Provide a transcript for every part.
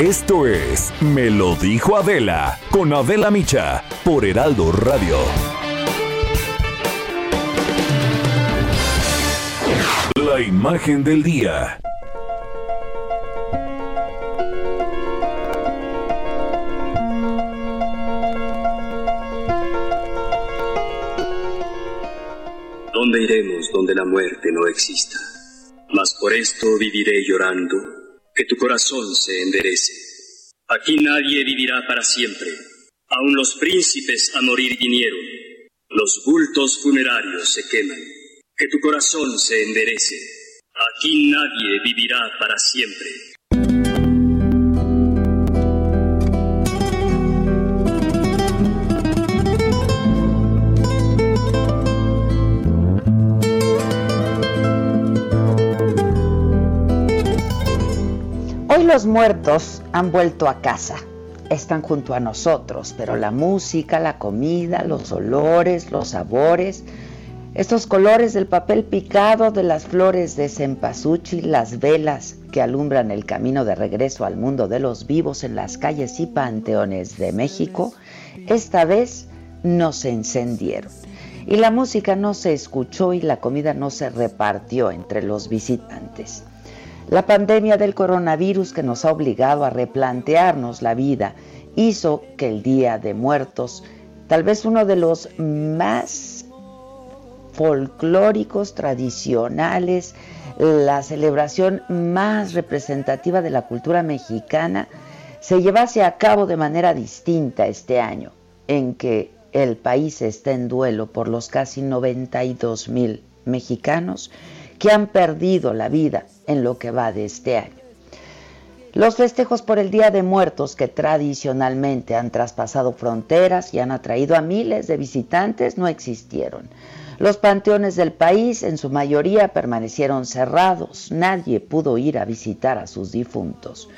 Esto es Me lo dijo Adela con Adela Micha por Heraldo Radio. La imagen del día. ¿Dónde iremos donde la muerte no exista? Mas por esto viviré llorando, que tu corazón se enderece. Aquí nadie vivirá para siempre. Aun los príncipes a morir vinieron. Los bultos funerarios se queman. Que tu corazón se enderece. Aquí nadie vivirá para siempre. Los muertos han vuelto a casa. Están junto a nosotros, pero la música, la comida, los olores, los sabores, estos colores del papel picado, de las flores de cempasúchil, las velas que alumbran el camino de regreso al mundo de los vivos en las calles y panteones de México, esta vez no se encendieron. Y la música no se escuchó y la comida no se repartió entre los visitantes. La pandemia del coronavirus que nos ha obligado a replantearnos la vida hizo que el Día de Muertos, tal vez uno de los más folclóricos, tradicionales, la celebración más representativa de la cultura mexicana, se llevase a cabo de manera distinta este año, en que el país está en duelo por los casi 92 mil mexicanos que han perdido la vida en lo que va de este año. Los festejos por el Día de Muertos que tradicionalmente han traspasado fronteras y han atraído a miles de visitantes no existieron. Los panteones del país en su mayoría permanecieron cerrados, nadie pudo ir a visitar a sus difuntos.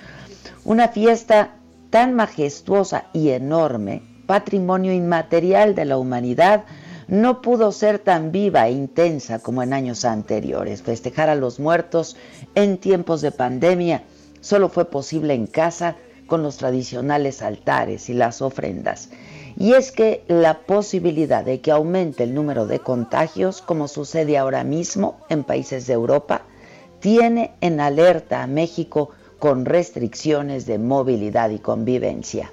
Una fiesta tan majestuosa y enorme, patrimonio inmaterial de la humanidad, no pudo ser tan viva e intensa como en años anteriores. Festejar a los muertos en tiempos de pandemia solo fue posible en casa con los tradicionales altares y las ofrendas. Y es que la posibilidad de que aumente el número de contagios, como sucede ahora mismo en países de Europa, tiene en alerta a México con restricciones de movilidad y convivencia.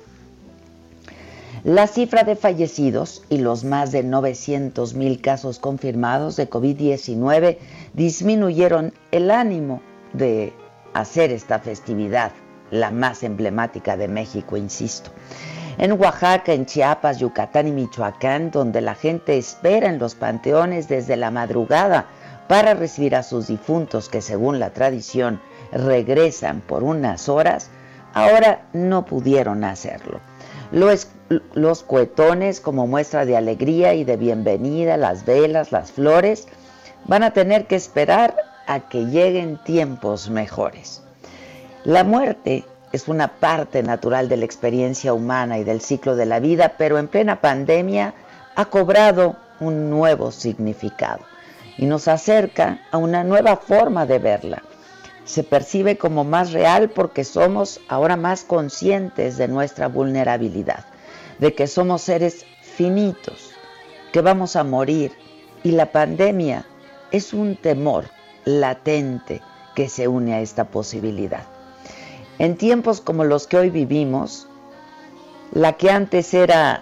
La cifra de fallecidos y los más de 900 mil casos confirmados de COVID-19 disminuyeron el ánimo de hacer esta festividad, la más emblemática de México, insisto. En Oaxaca, en Chiapas, Yucatán y Michoacán, donde la gente espera en los panteones desde la madrugada para recibir a sus difuntos que según la tradición regresan por unas horas, ahora no pudieron hacerlo. Los, los cuetones como muestra de alegría y de bienvenida, las velas, las flores, van a tener que esperar a que lleguen tiempos mejores. La muerte es una parte natural de la experiencia humana y del ciclo de la vida, pero en plena pandemia ha cobrado un nuevo significado y nos acerca a una nueva forma de verla. Se percibe como más real porque somos ahora más conscientes de nuestra vulnerabilidad, de que somos seres finitos, que vamos a morir y la pandemia es un temor latente que se une a esta posibilidad. En tiempos como los que hoy vivimos, la que antes era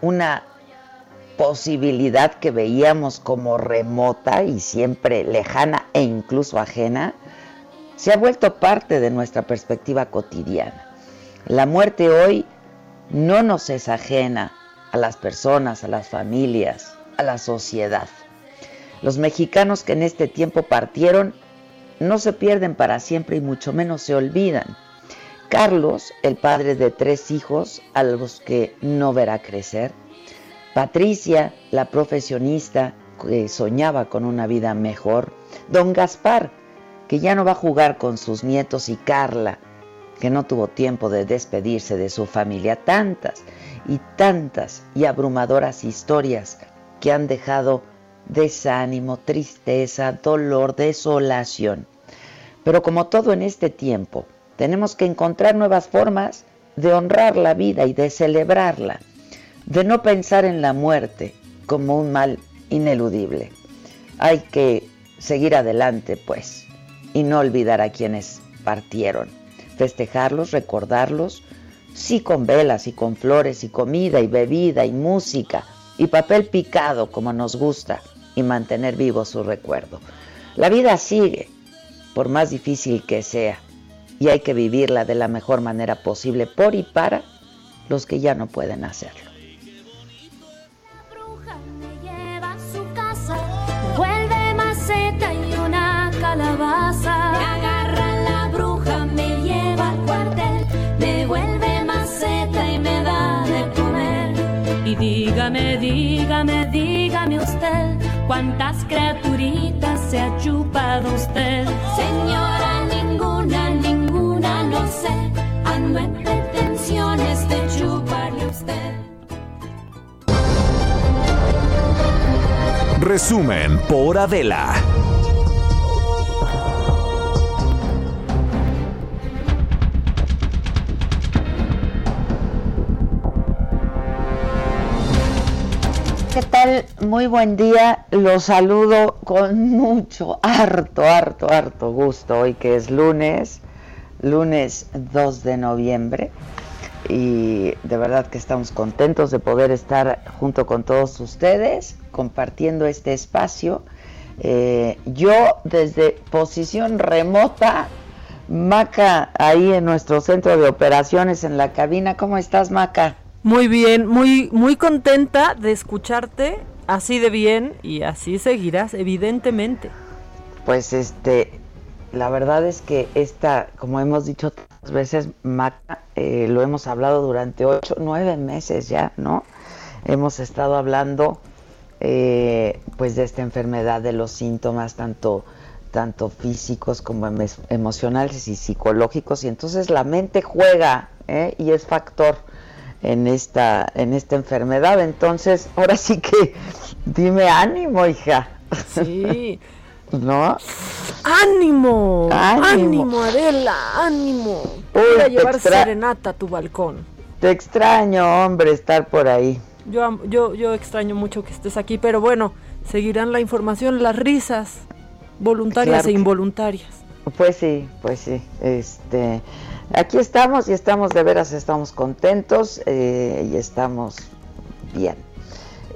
una posibilidad que veíamos como remota y siempre lejana e incluso ajena, se ha vuelto parte de nuestra perspectiva cotidiana. La muerte hoy no nos es ajena a las personas, a las familias, a la sociedad. Los mexicanos que en este tiempo partieron no se pierden para siempre y mucho menos se olvidan. Carlos, el padre de tres hijos a los que no verá crecer. Patricia, la profesionista que soñaba con una vida mejor. Don Gaspar, que ya no va a jugar con sus nietos y Carla, que no tuvo tiempo de despedirse de su familia. Tantas y tantas y abrumadoras historias que han dejado desánimo, tristeza, dolor, desolación. Pero como todo en este tiempo, tenemos que encontrar nuevas formas de honrar la vida y de celebrarla, de no pensar en la muerte como un mal ineludible. Hay que seguir adelante, pues, y no olvidar a quienes partieron, festejarlos, recordarlos, sí con velas y con flores y comida y bebida y música y papel picado como nos gusta y mantener vivo su recuerdo. La vida sigue, por más difícil que sea, y hay que vivirla de la mejor manera posible por y para los que ya no pueden hacerlo. Dígame, dígame, dígame usted, ¿cuántas criaturitas se ha chupado usted? Señora, ninguna, ninguna, no sé. Ando en pretensiones de chuparle usted. Resumen por Adela. Muy buen día. Los saludo con mucho, harto, harto, harto gusto hoy que es lunes, lunes 2 de noviembre. Y de verdad que estamos contentos de poder estar junto con todos ustedes compartiendo este espacio. Eh, yo desde posición remota, Maca, ahí en nuestro centro de operaciones en la cabina. ¿Cómo estás, Maca? Muy bien, muy, muy contenta de escucharte así de bien y así seguirás, evidentemente. Pues este, la verdad es que esta, como hemos dicho tantas veces, Maca, eh, lo hemos hablado durante ocho, nueve meses ya, ¿no? Hemos estado hablando eh, pues de esta enfermedad, de los síntomas, tanto, tanto físicos como emo- emocionales y psicológicos, y entonces la mente juega ¿eh? y es factor en esta, en esta enfermedad. Entonces, ahora sí que dime ánimo, hija. Sí. ¿No? ¡Ánimo! Ánimo. ¡Ánimo, Adela! ¡Ánimo! Uy, Voy a llevar extra- serenata a tu balcón. Te extraño, hombre, estar por ahí. Yo, yo, yo extraño mucho que estés aquí, pero bueno, seguirán la información, las risas, voluntarias Claro e involuntarias. Pues sí, pues sí. Este, aquí estamos y estamos de veras, estamos contentos eh, y estamos bien.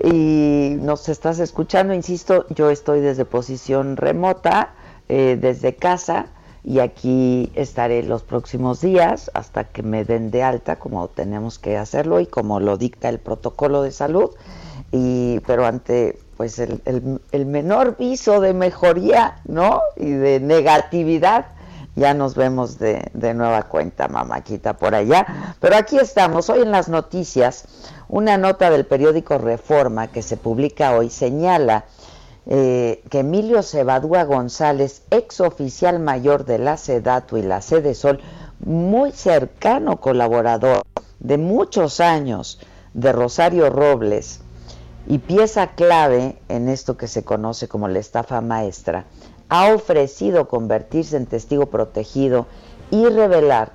Y nos estás escuchando, insisto, yo estoy desde posición remota, eh, desde casa, y aquí estaré los próximos días hasta que me den de alta, como tenemos que hacerlo y como lo dicta el protocolo de salud. Y, pero ante pues el, el- el menor viso de mejoría, ¿no? Y de negatividad, ya nos vemos de, nueva cuenta, mamáquita, por allá. Pero aquí estamos, hoy en las noticias, una nota del periódico Reforma que se publica hoy señala eh, que Emilio Cebadúa González, ex oficial mayor de la SEDATU y la Sede Sol, muy cercano colaborador de muchos años de Rosario Robles y pieza clave en esto que se conoce como la estafa maestra, ha ofrecido convertirse en testigo protegido y revelar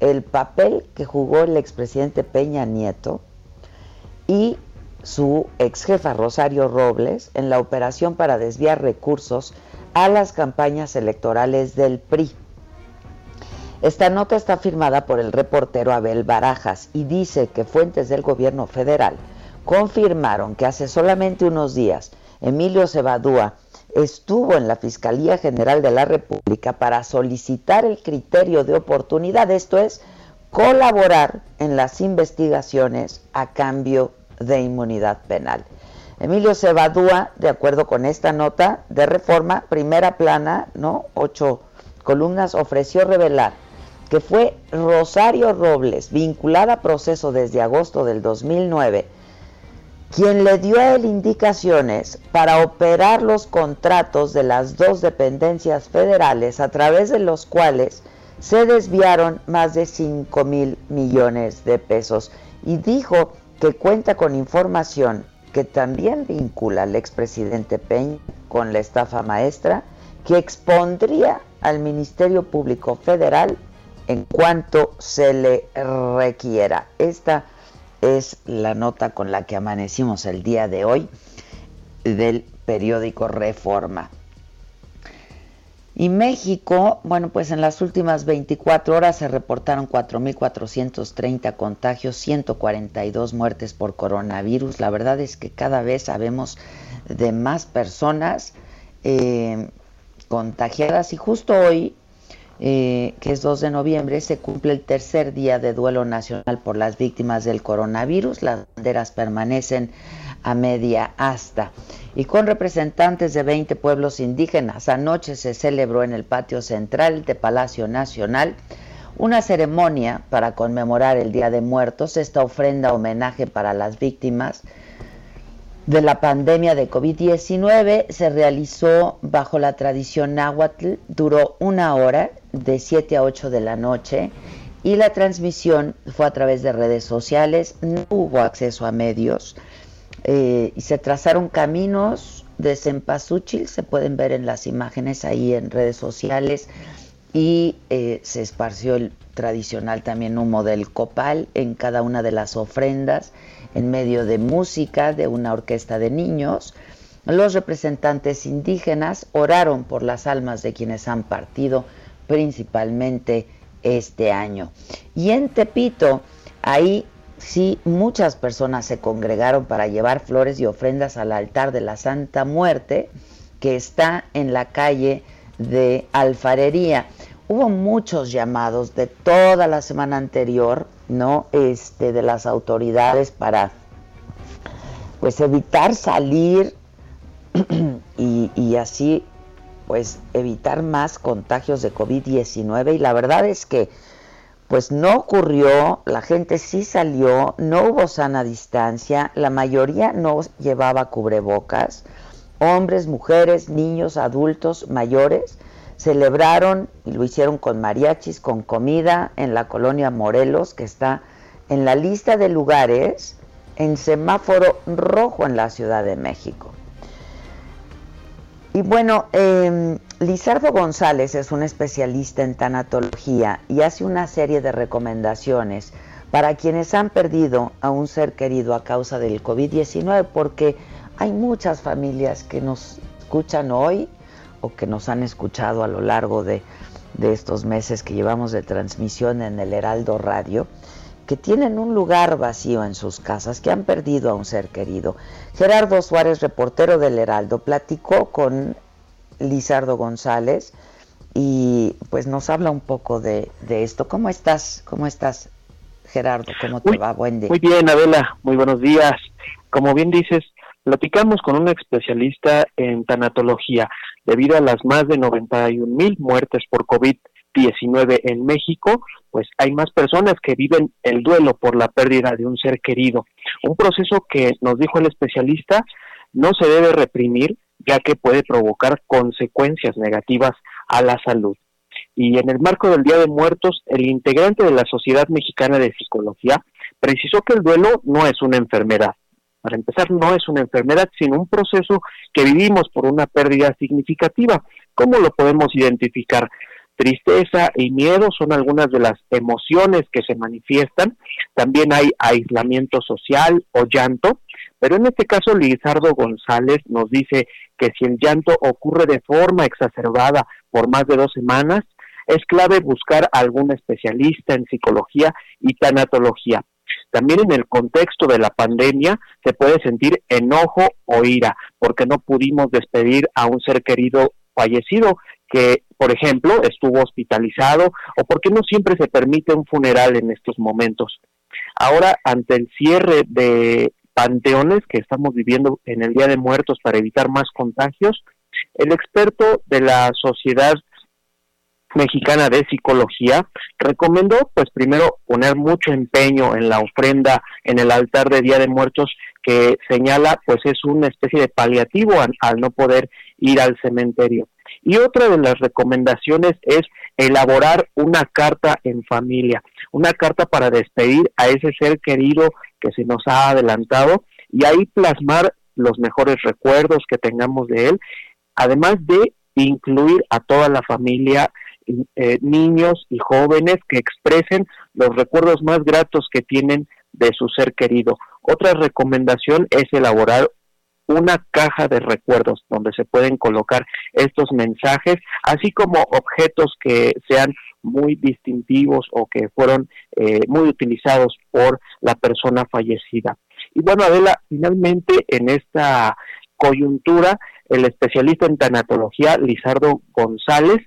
el papel que jugó el expresidente Peña Nieto y su ex jefa Rosario Robles en la operación para desviar recursos a las campañas electorales del PRI. Esta nota está firmada por el reportero Abel Barajas y dice que fuentes del gobierno federal confirmaron que hace solamente unos días Emilio Cebadúa estuvo en la Fiscalía General de la República para solicitar el criterio de oportunidad, esto es, colaborar en las investigaciones a cambio de inmunidad penal. Emilio Cebadúa, de acuerdo con esta nota de reforma, primera plana, ¿no? Ocho columnas, ofreció revelar que fue Rosario Robles, vinculada a proceso desde agosto del 2009, quien le dio a él indicaciones para operar los contratos de las dos dependencias federales a través de los cuales se desviaron más de 5 mil millones de pesos y dijo que cuenta con información que también vincula al expresidente Peña con la estafa maestra, que expondría al Ministerio Público Federal en cuanto se le requiera. Esta es la nota con la que amanecimos el día de hoy del periódico Reforma. Y México, bueno, pues en las últimas 24 horas se reportaron 4.430 contagios, 142 muertes por coronavirus. La verdad es que cada vez sabemos de más personas eh, contagiadas y justo hoy, eh, que es 2 de noviembre, se cumple el tercer día de duelo nacional por las víctimas del coronavirus. Las banderas permanecen a media asta y con representantes de 20 pueblos indígenas. Anoche se celebró en el patio central de Palacio Nacional una ceremonia para conmemorar el Día de Muertos, esta ofrenda homenaje para las víctimas de la pandemia de COVID-19 se realizó bajo la tradición náhuatl, duró una hora de 7 a 8 de la noche y la transmisión fue a través de redes sociales, no hubo acceso a medios. Eh, y se trazaron caminos de cempasúchil, se pueden ver en las imágenes ahí en redes sociales, y eh, se esparció el tradicional también humo del copal en cada una de las ofrendas, en medio de música de una orquesta de niños. Los representantes indígenas oraron por las almas de quienes han partido, principalmente este año. Y en Tepito, ahí sí muchas personas se congregaron para llevar flores y ofrendas al altar de la Santa Muerte, que está en la calle de Alfarería. Hubo muchos llamados de toda la semana anterior, ¿no? Este, de las autoridades para pues evitar salir y, así pues evitar más contagios de COVID-19 y la verdad es que pues no ocurrió, la gente sí salió, no hubo sana distancia, la mayoría no llevaba cubrebocas, hombres, mujeres, niños, adultos, mayores, celebraron y lo hicieron con mariachis, con comida en la colonia Morelos, que está en la lista de lugares en semáforo rojo en la Ciudad de México. Y bueno, eh, Lizardo González es un especialista en tanatología y hace una serie de recomendaciones para quienes han perdido a un ser querido a causa del COVID-19, porque hay muchas familias que nos escuchan hoy o que nos han escuchado a lo largo de, de estos meses que llevamos de transmisión en el Heraldo Radio que tienen un lugar vacío en sus casas, que han perdido a un ser querido. Gerardo Suárez, reportero del Heraldo, platicó con Lizardo González y pues nos habla un poco de, esto. ¿Cómo estás? ¿Cómo estás, Gerardo? ¿Cómo te va? Buen día. Muy bien, Adela. Muy buenos días. Como bien dices, platicamos con un especialista en tanatología debido a las más de 91 mil muertes por COVID-19 en México pues hay más personas que viven el duelo por la pérdida de un ser querido. Un proceso que nos dijo el especialista no se debe reprimir ya que puede provocar consecuencias negativas a la salud. Y en el marco del Día de Muertos, el integrante de la Sociedad Mexicana de Psicología precisó que el duelo no es una enfermedad. Para empezar, no es una enfermedad, sino un proceso que vivimos por una pérdida significativa. ¿Cómo lo podemos identificar? Tristeza y miedo son algunas de las emociones que se manifiestan. También hay aislamiento social o llanto, pero en este caso Lizardo González nos dice que si el llanto ocurre de forma exacerbada por más de dos semanas, es clave buscar a algún especialista en psicología y tanatología. También en el contexto de la pandemia se puede sentir enojo o ira porque no pudimos despedir a un ser querido fallecido que, por ejemplo, estuvo hospitalizado o porque no siempre se permite un funeral en estos momentos. Ahora, ante el cierre de panteones que estamos viviendo en el Día de Muertos para evitar más contagios. El experto de la Sociedad Mexicana de Psicología recomendó, pues primero, poner mucho empeño en la ofrenda en el altar de Día de Muertos que señala, pues es una especie de paliativo al no poder ir al cementerio. Y otra de las recomendaciones es elaborar una carta en familia, una carta para despedir a ese ser querido que se nos ha adelantado y ahí plasmar los mejores recuerdos que tengamos de él, además de incluir a toda la familia, eh, niños y jóvenes que expresen los recuerdos más gratos que tienen de su ser querido. Otra recomendación es elaborar una caja de recuerdos donde se pueden colocar estos mensajes, así como objetos que sean muy distintivos o que fueron eh, muy utilizados por la persona fallecida. Y bueno, Adela, finalmente en esta coyuntura, el especialista en tanatología, Lizardo González,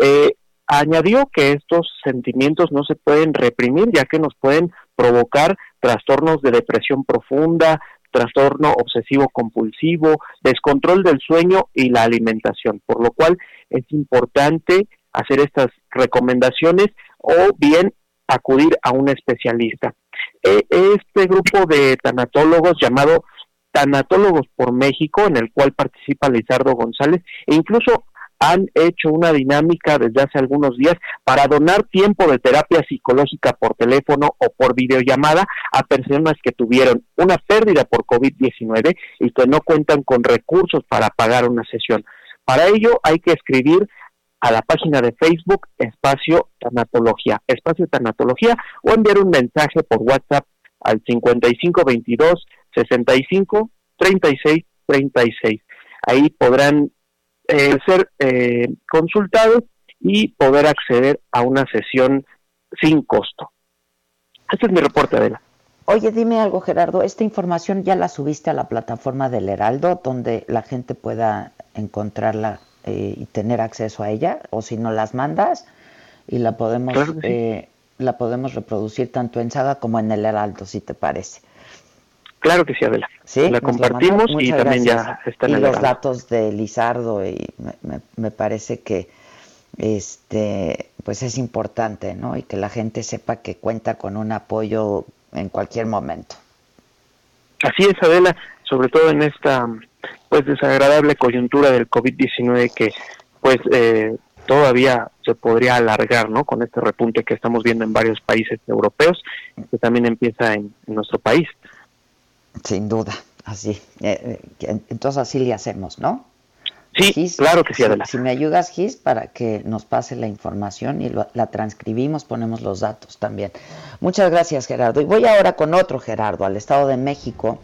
eh, añadió que estos sentimientos no se pueden reprimir, ya que nos pueden provocar trastornos de depresión profunda, trastorno obsesivo compulsivo, descontrol del sueño y la alimentación, por lo cual es importante hacer estas recomendaciones o bien acudir a un especialista. E, este grupo de tanatólogos llamado Tanatólogos por México, en el cual participa Lizardo González, e incluso han hecho una dinámica desde hace algunos días para donar tiempo de terapia psicológica por teléfono o por videollamada a personas que tuvieron una pérdida por COVID-19 y que no cuentan con recursos para pagar una sesión. Para ello hay que escribir a la página de Facebook Espacio Tanatología, Espacio Tanatología o enviar un mensaje por WhatsApp al 5522 65 36 36. Ahí podrán eh, ser eh, consultados y poder acceder a una sesión sin costo. Este es mi reporte, Adela. Oye, dime algo, Gerardo. ¿Esta información ya la subiste a la plataforma del Heraldo, donde la gente pueda encontrarla eh, y tener acceso a ella? O si no las mandas y la podemos, la podemos reproducir tanto en Saga como en el Heraldo, si te parece. Claro que sí, Adela. Sí, la compartimos y también ya están en los datos de Lizardo y me, parece que este pues es importante, ¿no? Y que la gente sepa que cuenta con un apoyo en cualquier momento. Así es, Adela, sobre todo en esta pues desagradable coyuntura del COVID-19 que pues eh, todavía se podría alargar, ¿no? Con este repunte que estamos viendo en varios países europeos, que también empieza en nuestro país. Sin duda, así. Eh, eh, entonces así le hacemos, ¿no? Sí, claro que sí, adelante. Si, me ayudas, Gis, para que nos pase la información y la transcribimos, ponemos los datos también. Muchas gracias, Gerardo. Y voy ahora con otro Gerardo, al Estado de México.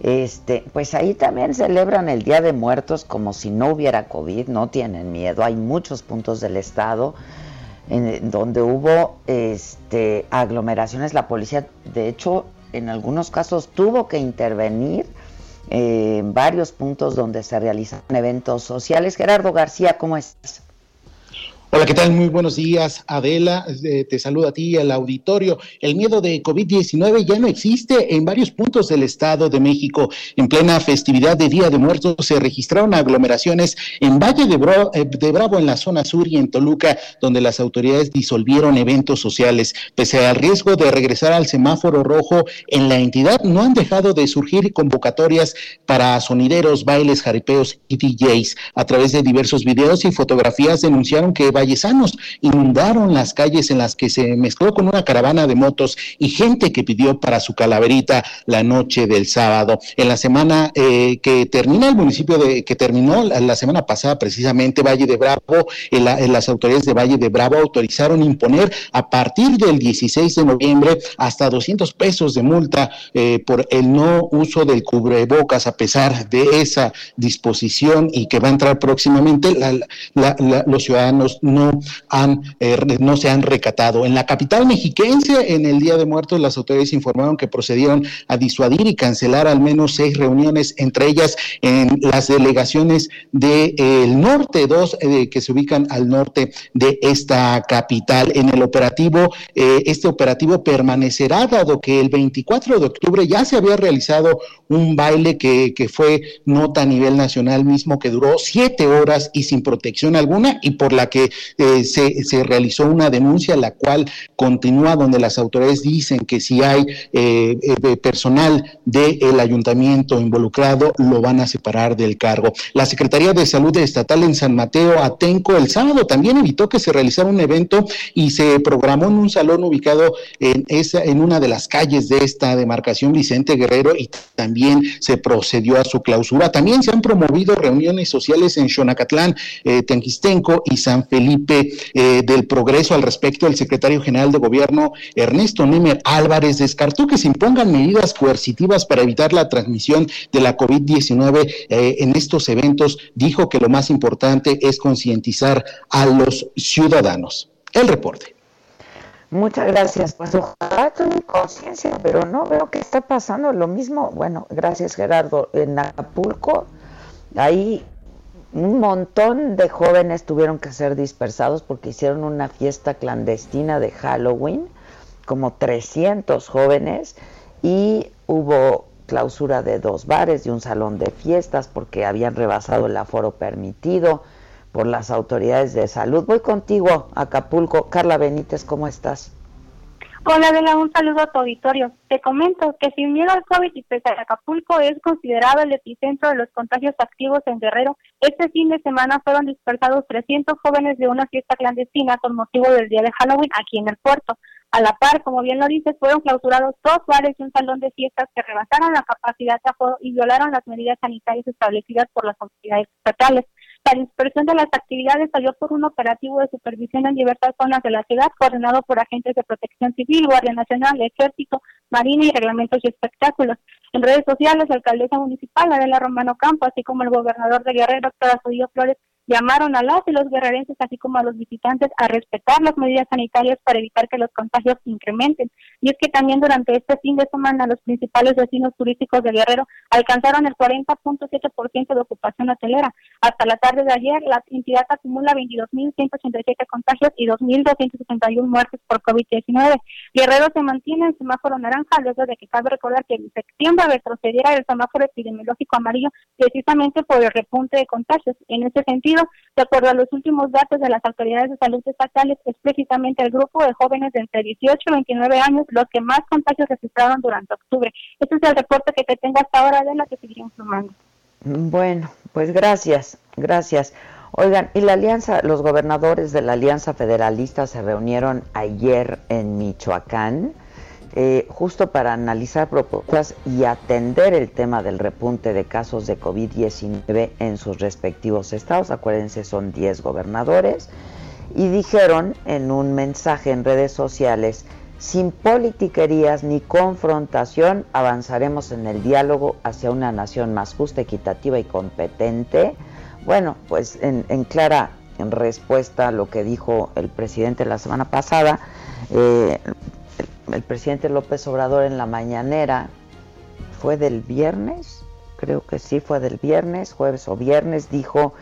Este, pues ahí también celebran el Día de Muertos como si no hubiera COVID, no tienen miedo. Hay muchos puntos del estado en donde hubo este, aglomeraciones. La policía, de hecho, en algunos casos tuvo que intervenir eh, en varios puntos donde se realizan eventos sociales. Gerardo García, ¿cómo estás? Hola, ¿qué tal? Muy buenos días, Adela. Eh, te saludo a ti y al auditorio. El miedo de COVID-19 ya no existe en varios puntos del Estado de México. En plena festividad de Día de Muertos se registraron aglomeraciones en Valle de, eh, de Bravo, en la zona sur, y en Toluca, donde las autoridades disolvieron eventos sociales. Pese al riesgo de regresar al semáforo rojo en la entidad, no han dejado de surgir convocatorias para sonideros, bailes, jaripeos y DJs. A través de diversos videos y fotografías denunciaron que vallesanos inundaron las calles en las que se mezcló con una caravana de motos y gente que pidió para su calaverita la noche del sábado. En la semana eh, que termina el municipio de, que terminó la, semana pasada precisamente Valle de Bravo, en las autoridades de Valle de Bravo autorizaron imponer a partir del 16 de noviembre hasta 200 pesos de multa eh, por el no uso del cubrebocas a pesar de esa disposición y que va a entrar próximamente, los ciudadanos no, han, eh, no se han recatado. En la capital mexiquense, en el Día de Muertos, las autoridades informaron que procedieron a disuadir y cancelar al menos seis reuniones, entre ellas en las delegaciones del norte, dos eh, que se ubican al norte de esta capital. En el operativo, eh, este operativo permanecerá dado que el 24 de octubre ya se había realizado un baile que, que fue nota a nivel nacional mismo que duró siete horas y sin protección alguna y por la que eh, se, realizó una denuncia, la cual continúa donde las autoridades dicen que si hay eh, eh, personal del ayuntamiento involucrado, lo van a separar del cargo. La Secretaría de Salud Estatal en San Mateo, Atenco, el sábado también evitó que se realizara un evento y se programó en un salón ubicado en, esa, en una de las calles de esta demarcación Vicente Guerrero y también se procedió a su clausura. También se han promovido reuniones sociales en Xonacatlán, eh, Tenquistenco y San Felipe eh, del Progreso. Al respecto, el secretario general de gobierno, Ernesto Nemer Álvarez, descartó que se impongan medidas coercitivas para evitar la transmisión de la COVID-19 eh, en estos eventos. Dijo que lo más importante es concientizar a los ciudadanos. El reporte. Muchas gracias. Pues ojalá tengan conciencia, pero no veo que está pasando lo mismo. Bueno, gracias Gerardo. En Acapulco, ahí un montón de jóvenes tuvieron que ser dispersados porque hicieron una fiesta clandestina de Halloween, como 300 jóvenes, y hubo clausura de dos bares y un salón de fiestas porque habían rebasado el aforo permitido por las autoridades de salud. Voy contigo, Acapulco. Carla Benítez, ¿cómo estás? Hola, Adela, un saludo a tu auditorio. Te comento que sin miedo al COVID y pese a Acapulco es considerado el epicentro de los contagios activos en Guerrero. Este fin de semana fueron dispersados 300 jóvenes de una fiesta clandestina con motivo del día de Halloween aquí en el puerto. A la par, como bien lo dices, fueron clausurados dos bares y un salón de fiestas que rebasaron la capacidad de aforo y violaron las medidas sanitarias establecidas por las autoridades estatales. La dispersión de las actividades salió por un operativo de supervisión en diversas zonas de la ciudad, coordinado por agentes de protección civil, Guardia Nacional, Ejército, Marina y Reglamentos y Espectáculos. En redes sociales, la alcaldesa municipal, Adela Romano Campo, así como el gobernador de Guerrero, doctor Azudillo Flores, llamaron a las y los guerrerenses, así como a los visitantes, a respetar las medidas sanitarias para evitar que los contagios incrementen. Y es que también durante este fin de semana los principales destinos turísticos de Guerrero alcanzaron el 40.7% de ocupación hotelera. Hasta la tarde de ayer, la entidad acumula 22.187 contagios y 2.271 muertes por COVID-19. Guerrero se mantiene en semáforo naranja, luego de que cabe recordar que en septiembre retrocediera el semáforo epidemiológico amarillo precisamente por el repunte de contagios. En ese sentido, de acuerdo a los últimos datos de las autoridades de salud estatales, es precisamente el grupo de jóvenes de entre 18 y 29 años los que más contagios registraron durante octubre. Este es el reporte que te tengo hasta ahora de la que seguiré informando. Bueno, pues gracias, gracias. Oigan, y la alianza, los gobernadores de la Alianza Federalista se reunieron ayer en Michoacán eh, justo para analizar propuestas y atender el tema del repunte de casos de COVID-19 en sus respectivos estados. Acuérdense, son 10 gobernadores. Y dijeron en un mensaje en redes sociales, sin politiquerías ni confrontación, avanzaremos en el diálogo hacia una nación más justa, equitativa y competente. Bueno, pues en, clara respuesta a lo que dijo el presidente la semana pasada, eh, el presidente López Obrador en la mañanera, fue del viernes, creo que sí fue del viernes, jueves o viernes, dijo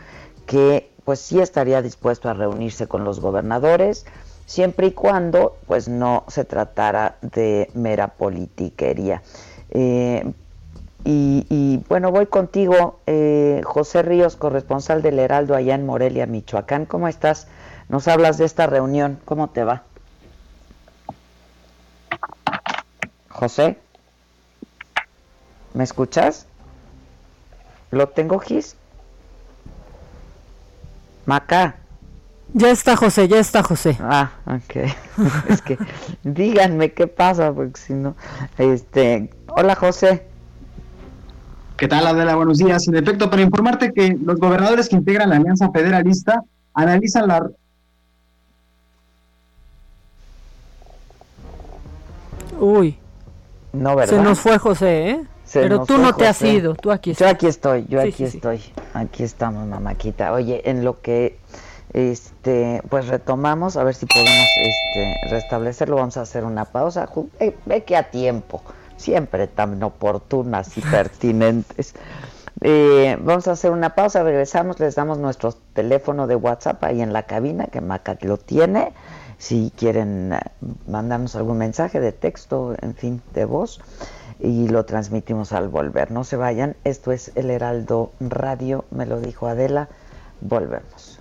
que pues sí estaría dispuesto a reunirse con los gobernadores, siempre y cuando pues no se tratara de mera politiquería. Eh, y, bueno, voy contigo, eh, José Ríos, corresponsal del Heraldo allá en Morelia, Michoacán. ¿Cómo estás? Nos hablas de esta reunión, ¿cómo te va? José, ¿me escuchas? ¿Lo tengo, Gis? Maca. Ya está José, ya está José. Ah, ok. es que díganme qué pasa, porque si no, este, hola José. ¿Qué tal, Adela? Buenos días. En efecto, para informarte que los gobernadores que integran la Alianza Federalista analizan la Uy. No, ¿verdad? Se nos fue José, ¿eh? Se Pero tú no te has ido, tú aquí Yo estás. aquí estoy, yo Sí, aquí sí, sí. estoy. Aquí estamos, mamáquita. Oye, en lo que este, pues retomamos, a ver si podemos este, restablecerlo. Vamos a hacer una pausa. Eh, ve que a tiempo, siempre tan oportunas y pertinentes. Eh, vamos a hacer una pausa, regresamos, les damos nuestro teléfono de WhatsApp ahí en la cabina, que Maca lo tiene. Si quieren eh, mandarnos algún mensaje de texto, en fin, de voz, y lo transmitimos al volver. No se vayan, esto es El Heraldo Radio, me lo dijo Adela. Volvemos.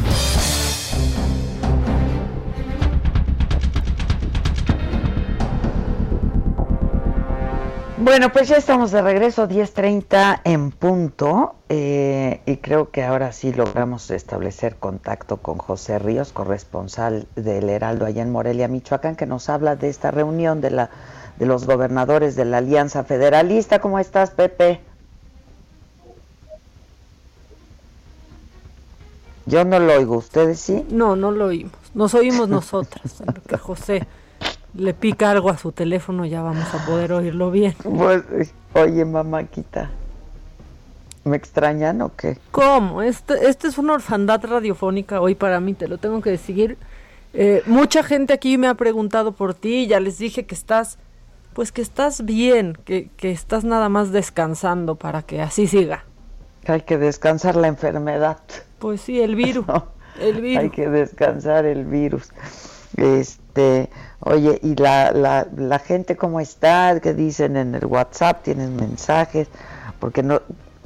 Bueno, pues ya estamos de regreso, 10.30 en punto, eh, y creo que ahora sí logramos establecer contacto con José Ríos, corresponsal del Heraldo allá en Morelia, Michoacán, que nos habla de esta reunión de, la, de los gobernadores de la Alianza Federalista. ¿Cómo estás, Pepe? Yo no lo oigo, ¿ustedes sí? No, no lo oímos. Nos oímos nosotras, que José le pica algo a su teléfono, ya vamos a poder oírlo bien. Pues, oye, mamáquita, ¿me extrañan o qué? ¿Cómo? Este, este es una orfandad radiofónica hoy para mí, te lo tengo que decir. Eh, mucha gente aquí me ha preguntado por ti, ya les dije que estás, pues que estás bien, que, que estás nada más descansando para que así siga. Hay que descansar la enfermedad. Pues sí, el virus. el virus. Hay que descansar el virus. Este, oye, ¿y la, la, la gente cómo está? ¿Qué dicen en el WhatsApp? ¿Tienen mensajes? Porque no,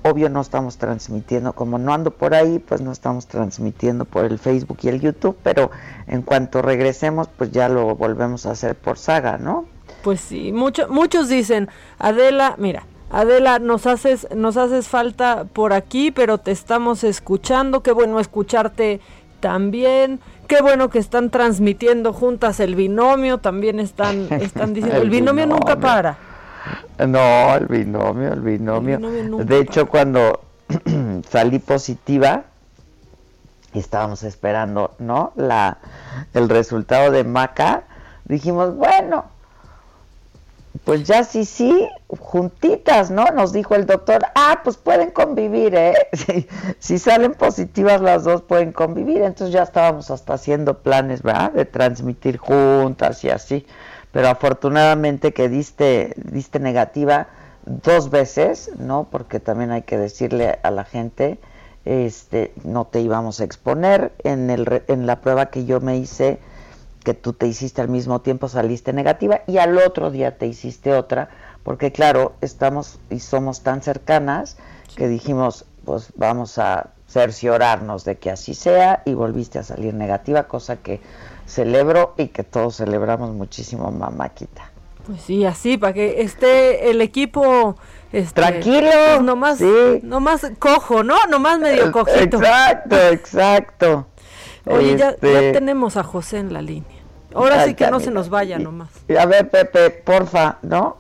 obvio no estamos transmitiendo, como no ando por ahí, pues no estamos transmitiendo por el Facebook y el YouTube, pero en cuanto regresemos, pues ya lo volvemos a hacer por saga, ¿no? Pues sí, mucho, muchos dicen, Adela, mira, Adela, nos haces, nos haces falta por aquí, pero te estamos escuchando, qué bueno escucharte también. Qué bueno que están transmitiendo juntas el binomio, también están, están diciendo, el, binomio, nunca para. No, el binomio, el binomio. de hecho, cuando salí positiva, estábamos esperando, ¿no? La, el resultado de Maca, dijimos, bueno, pues ya sí, sí, juntitas, ¿no? Nos dijo el doctor, ah, pues pueden convivir, ¿eh? Si, salen positivas las dos, pueden convivir. Entonces ya estábamos hasta haciendo planes, ¿verdad? De transmitir juntas y así. Pero afortunadamente que diste, diste negativa dos veces, ¿no? Porque también hay que decirle a la gente, este, no te íbamos a exponer. En, el, en la prueba que yo me hice, que tú te hiciste al mismo tiempo saliste negativa y al otro día te hiciste otra, porque claro, estamos y somos tan cercanas que dijimos, pues vamos a cerciorarnos de que así sea y volviste a salir negativa, cosa que celebro y que todos celebramos muchísimo, mamáquita. Pues sí, así, para que esté el equipo... Este, Tranquilo. Pues nomás, nomás cojo, ¿no? Nomás medio cojito. Exacto, exacto. Oye, ya, ya este tenemos a José en la línea. Ahora sí que no se nos vaya nomás. A ver, Pepe, porfa, ¿no?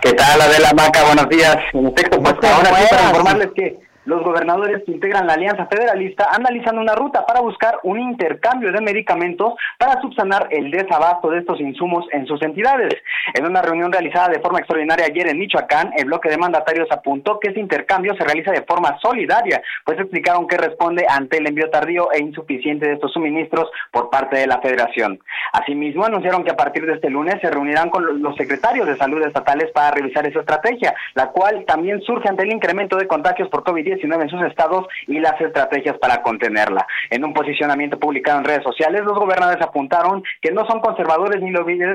¿Qué tal, Adela Maca? Buenos días. En texto, pues ahora sí para informarles que los gobernadores que integran la Alianza Federalista analizan una ruta para buscar un intercambio de medicamentos para subsanar el desabasto de estos insumos en sus entidades. En una reunión realizada de forma extraordinaria ayer en Michoacán, el bloque de mandatarios apuntó que ese intercambio se realiza de forma solidaria, pues explicaron que responde ante el envío tardío e insuficiente de estos suministros por parte de la Federación. Asimismo, anunciaron que a partir de este lunes se reunirán con los secretarios de salud estatales para revisar esa estrategia, la cual también surge ante el incremento de contagios por COVID-19 COVID-19 en sus estados y las estrategias para contenerla. En un posicionamiento publicado en redes sociales, los gobernadores apuntaron que no son conservadores ni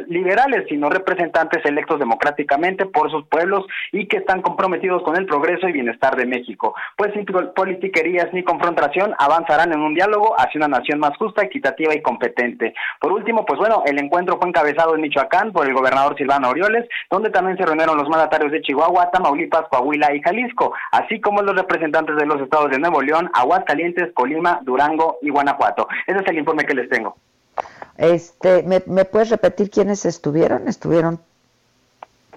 liberales, sino representantes electos democráticamente por sus pueblos y que están comprometidos con el progreso y bienestar de México. Pues sin politiquerías ni confrontación, avanzarán en un diálogo hacia una nación más justa, equitativa y competente. Por último, pues bueno, el encuentro fue encabezado en Michoacán por el gobernador Silvano Orioles, donde también se reunieron los mandatarios de Chihuahua, Tamaulipas, Coahuila y Jalisco, así como los representantes de los estados de Nuevo León, Aguascalientes, Colima, Durango y Guanajuato. Ese es el informe que les tengo. Este, ¿me, ¿me puedes repetir quiénes estuvieron? ¿Estuvieron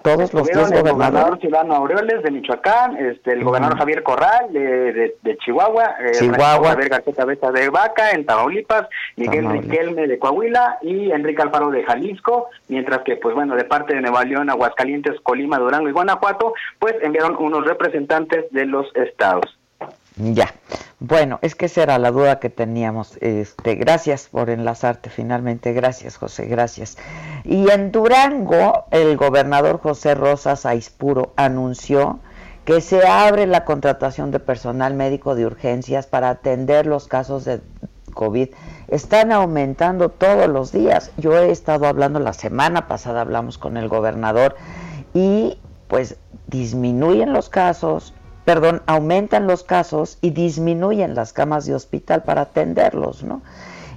todos los tres el gobernador Silvano Aureoles de Michoacán, este, el gobernador Javier Corral de, de, Chihuahua, Chihuahua. Javier García Cabeza de Vaca en Tamaulipas, Miguel Riquelme de Coahuila y Enrique Alfaro de Jalisco, mientras que, pues bueno, de parte de Nueva León, Aguascalientes, Colima, Durango y Guanajuato, pues enviaron unos representantes de los estados. Ya. Bueno, es que esa era la duda que teníamos. Este, gracias por enlazarte finalmente. Gracias, José, gracias. Y en Durango, el gobernador José Rosas Aispuro anunció que se abre la contratación de personal médico de urgencias para atender los casos de COVID. Están aumentando todos los días. Yo he estado hablando la semana pasada, hablamos con el gobernador y pues disminuyen los casos, perdón, aumentan los casos y disminuyen las camas de hospital para atenderlos, ¿no?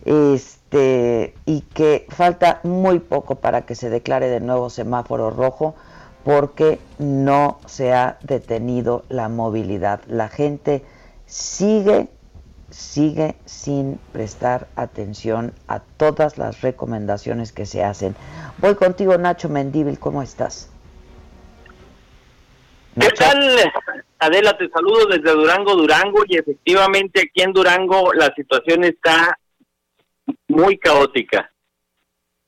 Este, y que falta muy poco para que se declare de nuevo semáforo rojo porque no se ha detenido la movilidad. La gente sigue sigue sin prestar atención a todas las recomendaciones que se hacen. Voy contigo, Nacho Mendíbil, ¿cómo estás? ¿Qué tal, Adela? Te saludo desde Durango, Durango, y efectivamente aquí en Durango la situación está muy caótica.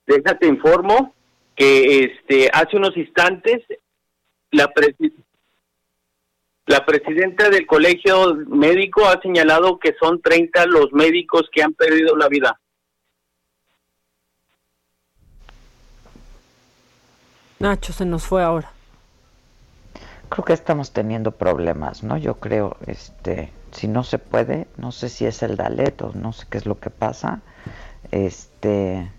Déjate informo que este hace unos instantes la la presidenta del colegio médico ha señalado que son 30 los médicos que han perdido la vida. Nacho se nos fue ahora creo que estamos teniendo problemas, ¿no? Yo creo, este, si no se puede, no sé si es el Daleto, no sé qué es lo que pasa, este,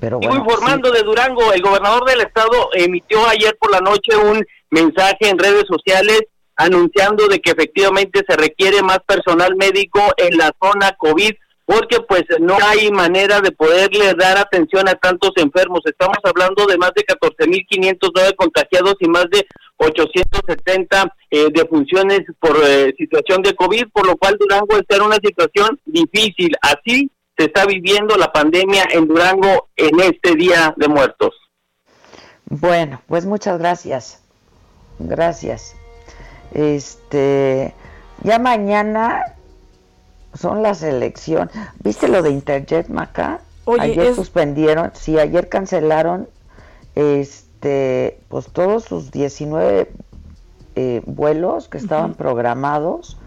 pero bueno. informando de Durango, el gobernador del estado emitió ayer por la noche un mensaje en redes sociales anunciando de que efectivamente se requiere más personal médico en la zona COVID porque pues no hay manera de poderle dar atención a tantos enfermos. Estamos hablando de más de 14.509 contagiados y más de 870 eh, defunciones por eh, situación de COVID, por lo cual Durango está en una situación difícil. Así se está viviendo la pandemia en Durango en este Día de Muertos. Bueno, pues muchas gracias. Gracias. Este, ya mañana son las elecciones. ¿Viste lo de Interjet Maca? ayer suspendieron, sí, ayer cancelaron este pues todos sus 19 eh, vuelos que estaban programados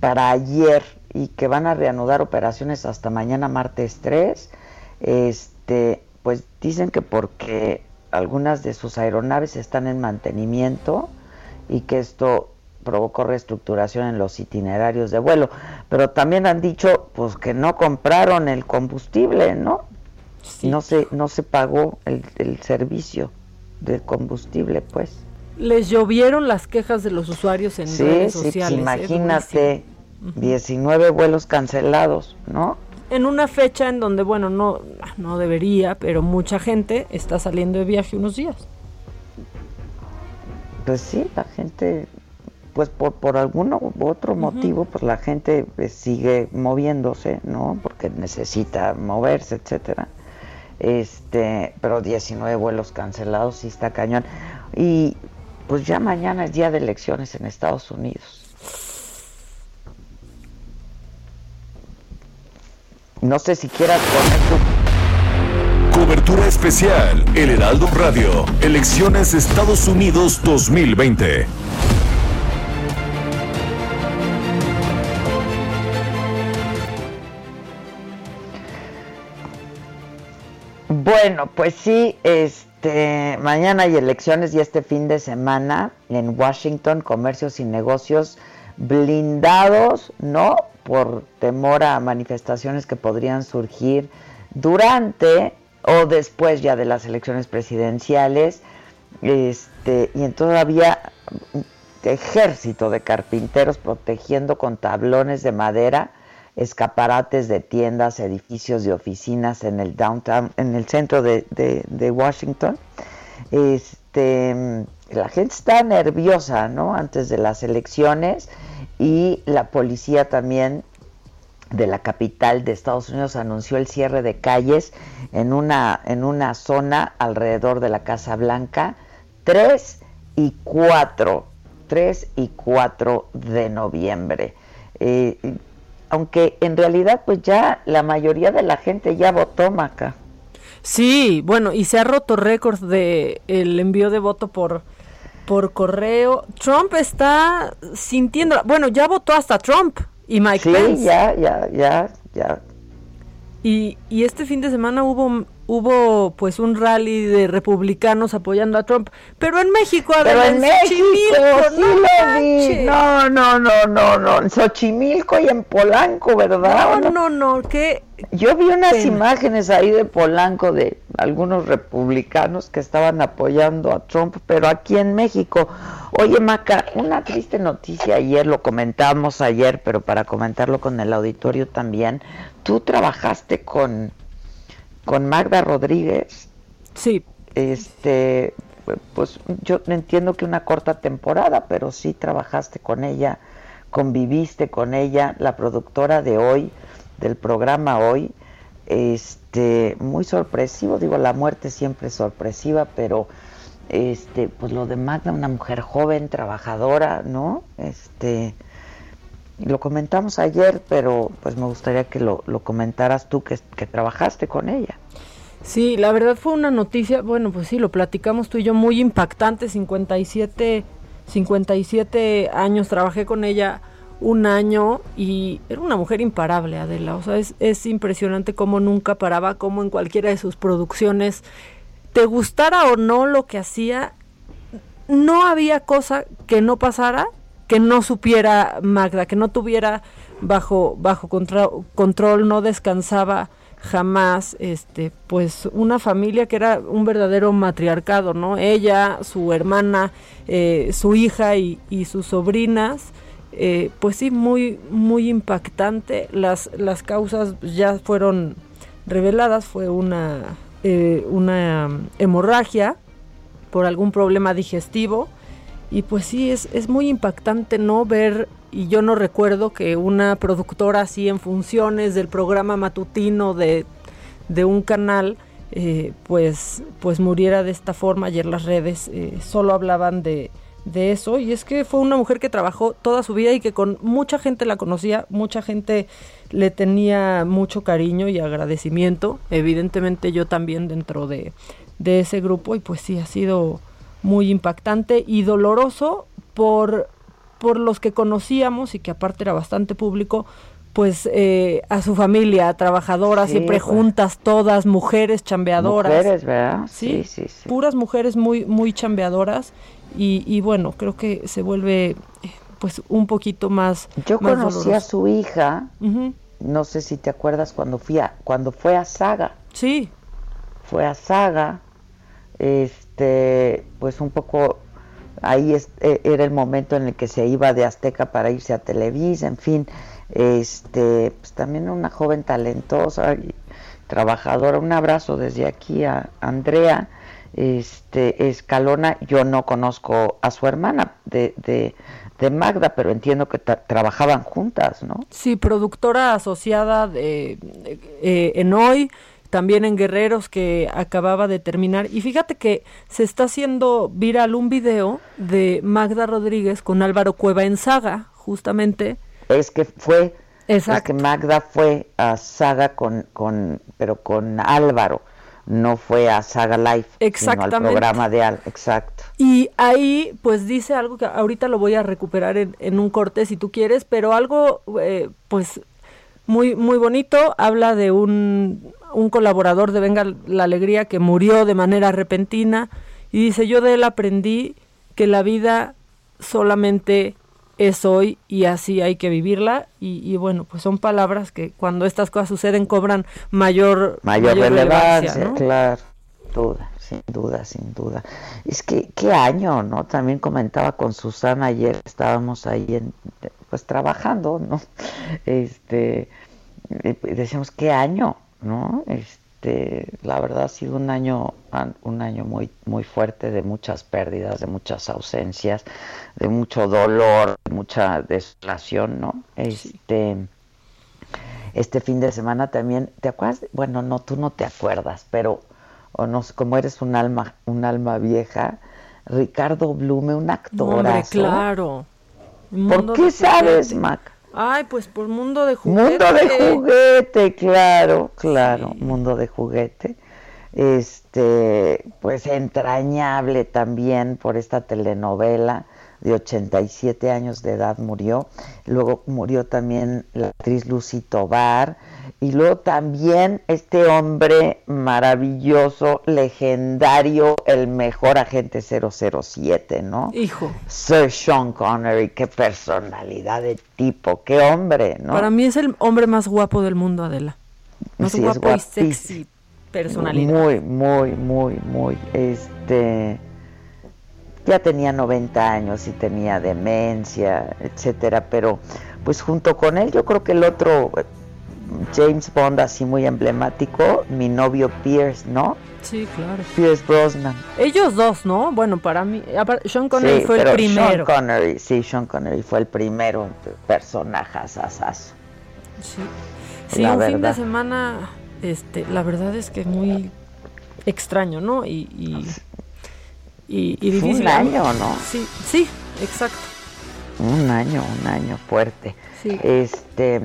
para ayer y que van a reanudar operaciones hasta mañana martes 3. Este, pues dicen que porque algunas de sus aeronaves están en mantenimiento y que esto provocó reestructuración en los itinerarios de vuelo, pero también han dicho pues que no compraron el combustible, ¿no? No se no se pagó el, servicio de combustible, pues. Les llovieron las quejas de los usuarios en redes sí, sociales. ¿eh? imagínate, 19 vuelos cancelados, ¿no? En una fecha en donde, bueno, no, no debería, pero mucha gente está saliendo de viaje unos días. Pues sí, la gente pues por, por algún otro motivo, pues la gente pues, sigue moviéndose, ¿no? Porque necesita moverse, etcétera. Este, pero 19 vuelos cancelados, sí está cañón. Y pues ya mañana es día de elecciones en Estados Unidos. No sé si quieras poner tu... Cobertura especial, El Heraldo Radio, Elecciones Estados Unidos 2020. Bueno, pues sí, este, mañana hay elecciones y este fin de semana en Washington, comercios y negocios blindados, ¿no? Por temor a manifestaciones que podrían surgir durante o después ya de las elecciones presidenciales. Este, y entonces había ejército de carpinteros protegiendo con tablones de madera escaparates de tiendas, edificios de oficinas en el downtown, en el centro de, de Washington. Este, la gente está nerviosa, ¿no? Antes de las elecciones y la policía también de la capital de Estados Unidos anunció el cierre de calles en una, en una zona alrededor de la Casa Blanca 3 y 4, 3 y 4 de noviembre. Eh, aunque en realidad pues ya la mayoría de la gente ya votó, Maca. Sí, bueno, y se ha roto récord de el envío de voto por por correo. Trump está sintiendo, bueno, ya votó hasta Trump y Mike sí, Pence. ya, ya, ya, ya. Y, y este fin de semana hubo hubo pues un rally de republicanos apoyando a Trump, pero en México, pero en México, sí no, vi. no, no, no, no, no, en Xochimilco y en Polanco, ¿verdad? No, no, no, que yo vi unas imágenes ahí de Polanco de algunos republicanos que estaban apoyando a Trump, pero aquí en México, oye Maca, una triste noticia ayer, lo comentamos ayer, pero para comentarlo con el auditorio también, tú trabajaste con con Magda Rodríguez. Sí. Este, pues yo entiendo que una corta temporada, pero sí trabajaste con ella, conviviste con ella, la productora de hoy, del programa hoy, este, muy sorpresivo, digo, la muerte siempre es sorpresiva, pero este, pues lo de Magda, una mujer joven, trabajadora, ¿no? Este, lo comentamos ayer, pero pues me gustaría que lo, lo comentaras tú, que, que, trabajaste con ella. Sí, la verdad fue una noticia, bueno, pues sí, lo platicamos tú y yo, muy impactante, 57, 57 años, trabajé con ella un año y era una mujer imparable, Adela, o sea, es, es impresionante cómo nunca paraba, cómo en cualquiera de sus producciones, te gustara o no lo que hacía, no había cosa que no pasara que no supiera Magda, que no tuviera bajo, bajo control, no descansaba jamás, este, pues una familia que era un verdadero matriarcado, ¿no? Ella, su hermana, eh, su hija y, y sus sobrinas, eh, pues sí, muy, muy impactante. Las, las causas ya fueron reveladas, fue una, eh, una hemorragia por algún problema digestivo y pues sí, es, es muy impactante no ver, y yo no recuerdo que una productora así en funciones del programa matutino de, de un canal, eh, pues, pues muriera de esta forma. Ayer las redes eh, solo hablaban de, de eso, y es que fue una mujer que trabajó toda su vida y que con mucha gente la conocía, mucha gente le tenía mucho cariño y agradecimiento, evidentemente yo también dentro de, de ese grupo, y pues sí, ha sido muy impactante y doloroso por, por los que conocíamos y que aparte era bastante público, pues eh, a su familia, trabajadoras, Sí, siempre pues. juntas, todas, mujeres chambeadoras. Mujeres, ¿verdad? Sí, Sí, sí, sí. puras mujeres muy, muy chambeadoras y, y bueno, creo que se vuelve pues un poquito más Yo más conocí a su hija, no sé si te acuerdas cuando fui a, cuando fue a Saga. Sí, Fue a Saga, este, pues un poco ahí es- eh, era el momento en el que se iba de Azteca para irse a Televisa, en fin, este, pues también una joven talentosa y trabajadora. Un abrazo desde aquí a Andrea, este, Escalona. Yo no conozco a su hermana de, de, Magda, pero entiendo que tra- trabajaban juntas, ¿no? Sí, productora asociada de, de- eh, en Hoy, también en Guerreros que acababa de terminar. Y fíjate que se está haciendo viral un video de Magda Rodríguez con Álvaro Cueva en Saga, justamente. Es que fue, Exacto. es que Magda fue a Saga con, con, pero con Álvaro, no fue a Saga Live, sino al programa de Al, exacto. Y ahí pues dice algo que ahorita lo voy a recuperar en, en un corte si tú quieres, pero algo eh, pues muy, muy bonito, habla de un, un colaborador de Venga la Alegría que murió de manera repentina y dice yo de él aprendí que la vida solamente es hoy y así hay que vivirla y, bueno, pues son palabras que cuando estas cosas suceden cobran mayor, mayor, relevancia, claro, duda, sin duda, sin duda. Es que qué año, ¿no? También comentaba con Susana ayer, estábamos ahí en, pues trabajando, ¿no? Este, decíamos qué año, ¿no? Este, la verdad ha sido un año, un año muy, muy fuerte de muchas pérdidas, de muchas ausencias, de mucho dolor, de mucha desolación, ¿no? Este, este fin de semana también, ¿te acuerdas? Bueno, no, tú no te acuerdas, pero o no, como eres un alma, un alma vieja, Ricardo Blume, un actorazo. claro. ¿Por qué sabes, Mac? Ay, pues por mundo de juguete. Mundo de juguete, claro, claro, mundo de juguete. Este, pues entrañable también por esta telenovela de 87 años de edad murió. Luego murió también la actriz Lucy Tobar. Y luego también este hombre maravilloso, legendario, el mejor agente 007, ¿no? Hijo. Sir Sean Connery, qué personalidad de tipo, qué hombre, ¿no? Para mí es el hombre más guapo del mundo, Adela. Más guapo y sexy personalidad. Muy, muy, muy, muy. Este ya tenía 90 años y tenía demencia, etcétera, pero pues junto con él yo creo que el otro James Bond así muy emblemático, mi novio Pierce, ¿no? Sí, claro. Pierce Brosnan. Ellos dos, ¿no? Bueno, para mí, Sean Connery fue el primero. Sean Connery, sí, Sean Connery fue el primero personaje asasazo. Sí, sí un fin de semana, este, la verdad es que es muy extraño, ¿no? Y, y, y, difícil. Un año, ¿no? Sí, sí, exacto. Un año, un año fuerte. Sí. Este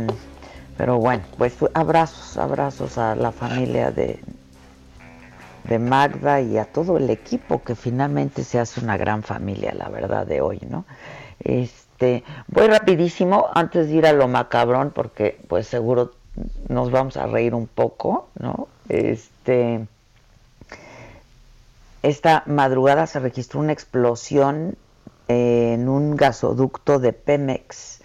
pero bueno, pues abrazos, abrazos a la familia de, de Magda y a todo el equipo que finalmente se hace una gran familia, la verdad, de hoy, ¿no? Este, voy rapidísimo antes de ir a lo macabrón porque pues seguro nos vamos a reír un poco, ¿no? Este esta madrugada se registró una explosión en un gasoducto de Pemex.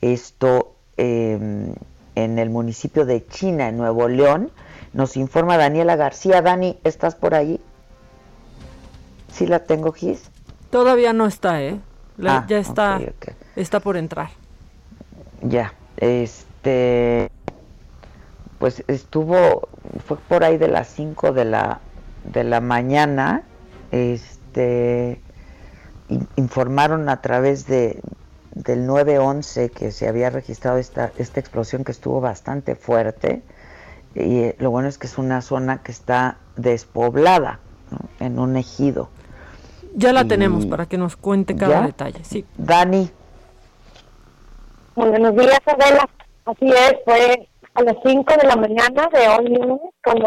Esto eh, en el municipio de China, en Nuevo León. Nos informa Daniela García. Dani, ¿estás por ahí? ¿Sí la tengo, Gis? Todavía no está, ¿eh? Ah, ya está, está por entrar. Ya, este, pues estuvo, fue por ahí de las 5 de la, de la mañana, este, informaron a través de, del 9-11 que se había registrado esta, esta explosión que estuvo bastante fuerte. Y eh, lo bueno es que es una zona que está despoblada, en un ejido. Ya la tenemos para que nos cuente cada detalle. Sí. Dani. Buenos días, Adela. Así es, fue a las 5 de la mañana de hoy lunes,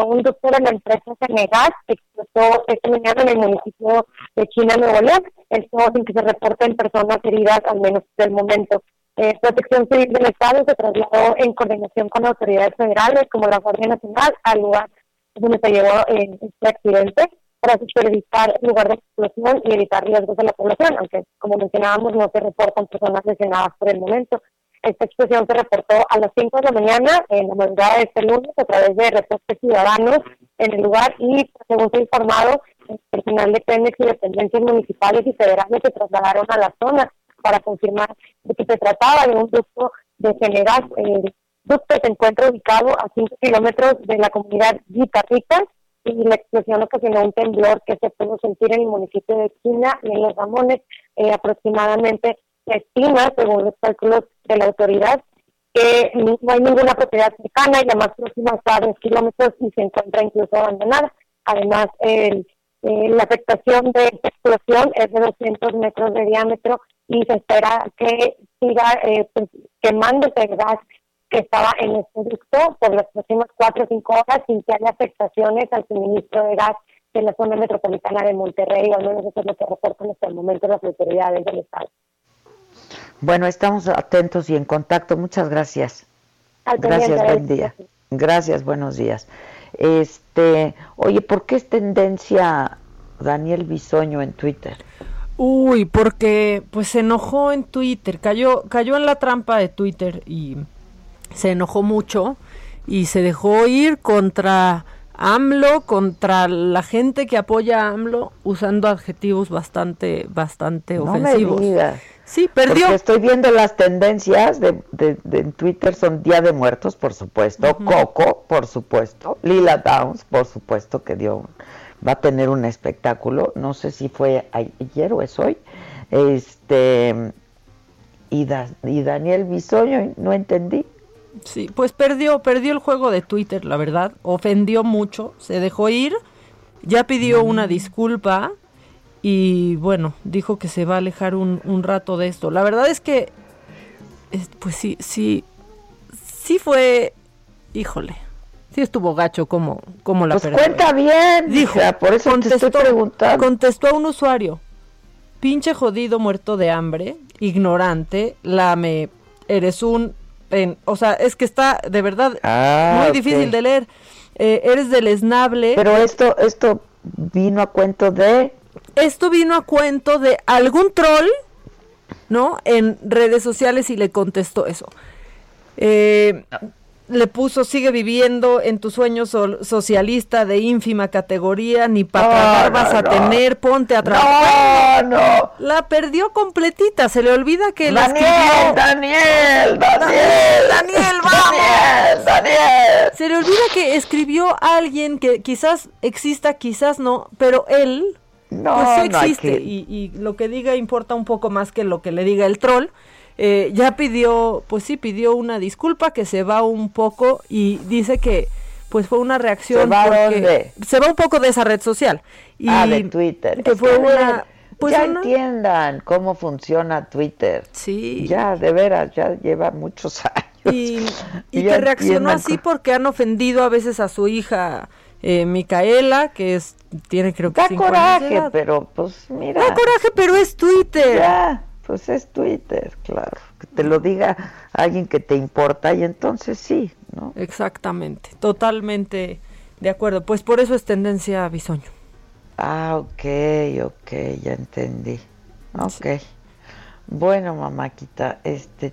un doctor de la empresa Senegas explotó esta mañana en el municipio de China, Nuevo León. Esto sin que se reporten personas heridas, al menos del momento. Eh, Protección Civil del Estado se trasladó en coordinación con autoridades federales como la Guardia Nacional al lugar donde se llevó eh, este accidente para supervisar el lugar de explosión y evitar riesgos de la población, aunque como mencionábamos no se reportan personas lesionadas por el momento. Esta explosión se reportó a las 5 de la mañana en la madrugada de este lunes a través de reportes ciudadanos en el lugar y, según se ha informado, el personal de Pemex y dependencias municipales y federales se trasladaron a la zona para confirmar de que se trataba de un ducto de general. El ducto se encuentra ubicado a 5 kilómetros de la comunidad Guitarritas y la explosión ocasionó un temblor que se pudo sentir en el municipio de China y en Los Ramones. Eh, aproximadamente estima, según los cálculos de la autoridad, que no hay ninguna propiedad cercana y la más próxima está a 10 kilómetros y se encuentra incluso abandonada. Además, el, eh, la afectación de esta explosión es de 200 metros de diámetro y se espera que siga eh, pues, quemándose el gas que estaba en este ducto por las próximas 4 o 5 horas sin que haya afectaciones al suministro de gas de la zona metropolitana de Monterrey, o al menos eso es lo que reportan hasta el momento las autoridades del Estado. Bueno, estamos atentos y en contacto. Muchas gracias. gracias, buen día. Gracias, buenos días. Este, oye, ¿por qué es tendencia Daniel Bisoño en Twitter? Uy, porque pues se enojó en Twitter, cayó, cayó en la trampa de Twitter y se enojó mucho y se dejó ir contra AMLO, contra la gente que apoya a AMLO, usando adjetivos bastante, bastante No ofensivos. me digas. Sí, perdió. Porque estoy viendo las tendencias de, de- de- en Twitter son Día de Muertos, por supuesto, Coco, por supuesto, Lila Downs, por supuesto que dio va a tener un espectáculo, no sé si fue ayer o es hoy. Este y, Da- y Daniel Bisoño, no entendí. Sí, pues perdió, perdió el juego de Twitter, la verdad, ofendió mucho, se dejó ir, ya pidió una disculpa y bueno, dijo que se va a alejar un, un rato de esto. La verdad es que, es- pues sí, sí, sí fue, híjole, sí estuvo gacho como, como la Pues cuenta bien, Dijo, hija, por eso te estoy preguntando. Contestó a un usuario, pinche jodido muerto de hambre, ignorante, lame, eres un... en- o sea, es que está de verdad Ah, muy difícil de leer. Eh, eres deleznable. Pero esto esto vino a cuento de Esto vino a cuento de algún troll, ¿no? En redes sociales y le contestó eso. Eh, le puso, sigue viviendo en tu sueño sol- socialista de ínfima categoría, ni para No, no, vas a no. tener, ponte a trabajar. No, no. La perdió completita, se le olvida que la Daniel, escribió. Daniel, Daniel, Daniel, vamos. Daniel, Daniel. Se le olvida que escribió a alguien que quizás exista, quizás no, pero él No, pues sí no hay existe que- y, y lo que diga importa un poco más que lo que le diga el troll. Eh, ya pidió, pues sí, pidió una disculpa que se va un poco y dice que pues fue una reacción ¿Se va dónde? se va un poco de esa red social y ah, de Twitter. que fue una pues ya una- entiendan cómo funciona Twitter. Sí. Ya, de veras, ya lleva muchos años. y, que reaccionó entiendan así porque han ofendido a veces a su hija eh, Micaela, que es tiene creo que Da cinco años de coraje, edad. pero pues mira. Da coraje, pero es Twitter. Ya, pues es Twitter, claro. Que te lo diga alguien que te importa y entonces sí, ¿no? Exactamente, totalmente de acuerdo. Pues por eso es tendencia a bisoño. Ah, ok, ok, ya entendí. Ok. Bueno, mamáquita, este,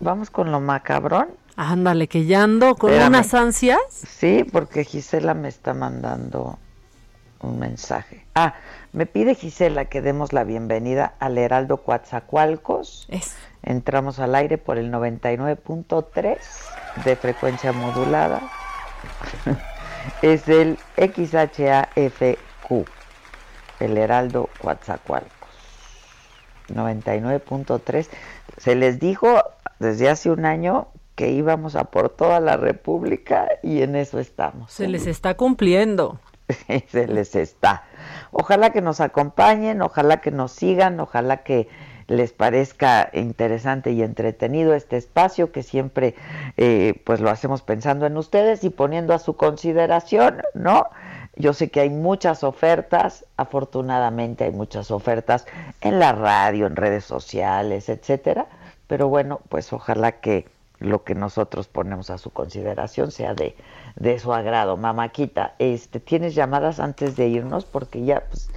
vamos con lo macabrón. Ándale, que ya ando con Espérame. unas ansias. Sí, porque Gisela me está mandando un mensaje. Ah, me pide Gisela que demos la bienvenida al Heraldo Coatzacoalcos. Entramos al aire por el 99.3 de frecuencia modulada. es el XHAFQ, el Heraldo Coatzacoalcos. 99.3. Se les dijo desde hace un año que íbamos a por toda la República y en eso estamos. Se les está cumpliendo. se les está. Ojalá que nos acompañen, ojalá que nos sigan, ojalá que les parezca interesante y entretenido este espacio que siempre eh, pues lo hacemos pensando en ustedes y poniendo a su consideración, ¿no? Yo sé que hay muchas ofertas, afortunadamente hay muchas ofertas en la radio, en redes sociales, etcétera, pero bueno, pues ojalá que lo que nosotros ponemos a su consideración sea de, de su agrado. Mamáquita, este, ¿tienes llamadas antes de irnos? Porque ya, pues,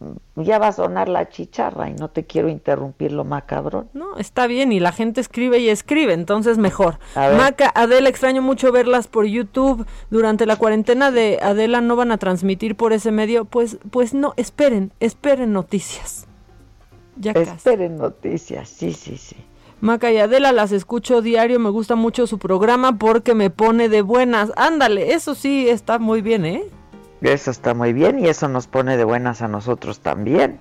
mm, ya va a sonar la chicharra y no te quiero interrumpir lo macabrón. No, está bien, y la gente escribe y escribe, entonces mejor. Maca, Adela, extraño mucho verlas por YouTube. Durante la cuarentena de Adela no van a transmitir por ese medio. Pues, pues no, esperen, esperen noticias. Ya casi. Esperen noticias, sí, sí, sí. Maca y Adela las escucho diario, me gusta mucho su programa porque me pone de buenas. Ándale, eso sí está muy bien, ¿eh? Eso está muy bien y eso nos pone de buenas a nosotros también.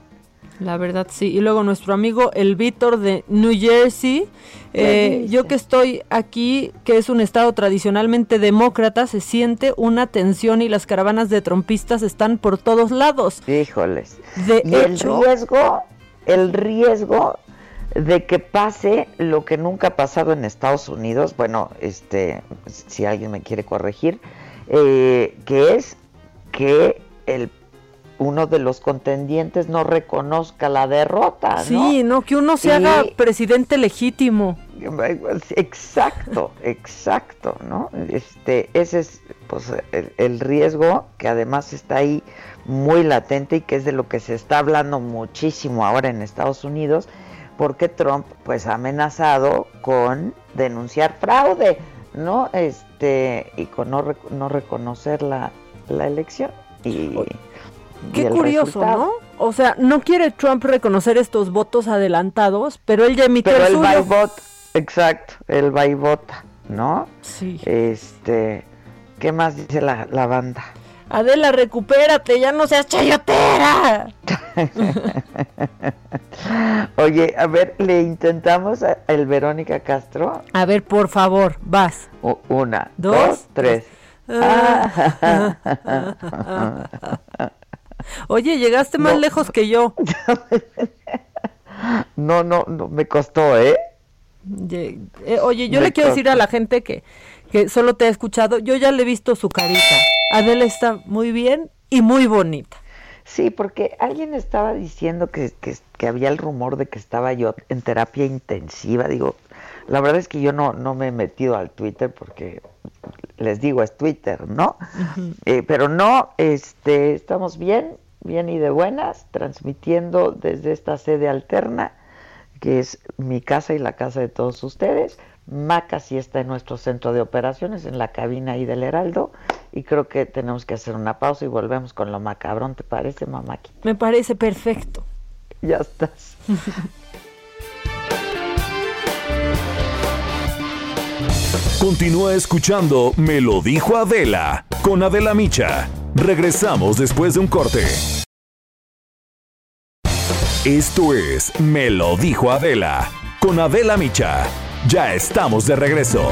La verdad, sí. Y luego nuestro amigo el Víctor de New Jersey. ¿Qué eh, yo que estoy aquí, que es un estado tradicionalmente demócrata, se siente una tensión y las caravanas de trompistas están por todos lados. Híjoles. De y el riesgo, el riesgo de que pase lo que nunca ha pasado en Estados Unidos, bueno, este, si alguien me quiere corregir, eh, que es que el uno de los contendientes no reconozca la derrota, ¿no? sí, no, que uno se Y- haga presidente legítimo. Exacto, exacto, ¿no? Este, ese es pues el, el riesgo que además está ahí muy latente y que es de lo que se está hablando muchísimo ahora en Estados Unidos, porque Trump pues ha amenazado con denunciar fraude, ¿no? Este, y con no, no reconocer la, la elección. Y, Qué curioso, ¿no? O sea, no quiere Trump reconocer estos votos adelantados, pero él ya emitió pero el y suyo. exacto, él va y vota, ¿no? Sí. Este, ¿qué más dice la, la banda? Adela, recupérate, ya no seas chayotera. Oye, a ver, le intentamos a el Verónica Castro. A ver, por favor, vas. U- Una, Dos, dos, tres. Ah. Oye, llegaste más No. lejos que yo. No, no, no, me costó, ¿eh? Eh, oye, yo Me le quiero decir a la gente que, que solo te ha escuchado, yo ya le he visto su carita. Adela está muy bien y muy bonita. Sí, porque alguien estaba diciendo que, que, que había el rumor de que estaba yo en terapia intensiva. Digo, la verdad es que yo no, no me he metido al Twitter porque les digo, es Twitter, ¿no? Eh, pero no, este, estamos bien, bien y de buenas, transmitiendo desde esta sede alterna, que es mi casa y la casa de todos ustedes. Maca sí está en nuestro centro de operaciones, en la cabina ahí del Heraldo, y creo que tenemos que hacer una pausa y volvemos con lo macabrón, ¿te parece, mamaki? Me parece perfecto. Ya estás. Continúa escuchando Me lo dijo Adela con Adela Micha. Regresamos después de un corte. Esto es Me lo dijo Adela con Adela Micha. Ya estamos de regreso.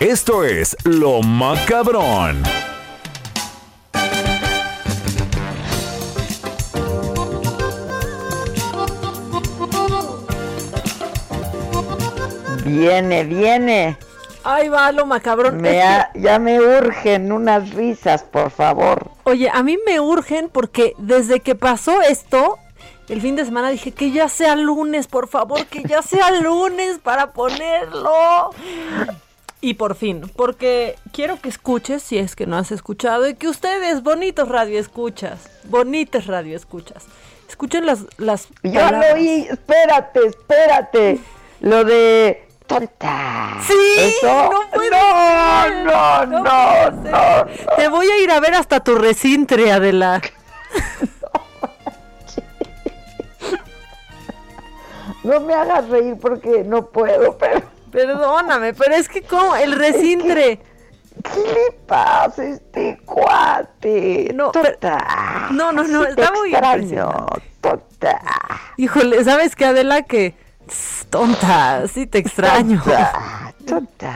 Esto es Lo Macabrón. Viene, viene. Ay, va lo macabrón. Me ha- ya me urgen unas risas, por favor. Oye, a mí me urgen porque desde que pasó esto, el fin de semana dije que ya sea lunes, por favor, que ya sea lunes para ponerlo. Y por fin, porque quiero que escuches, si es que no has escuchado, y que ustedes, bonitos radioescuchas, bonitas radioescuchas, escuchen las, las Ya palabras. lo oí, espérate, espérate. Lo de tonta. Sí, ¿Eso? no puede no, ser, no, no no, puede no, Te voy a ir a ver hasta tu recintre, Adela. No me hagas reír porque no puedo, pero Perdóname, pero es que como el recintre. ¿qué le pasa a este cuate? No, pero- no, no, no, Sí está muy extraño, tonta. Híjole, ¿sabes qué, Adela? Que tss, tonta, sí te extraño. Tonta, tonta.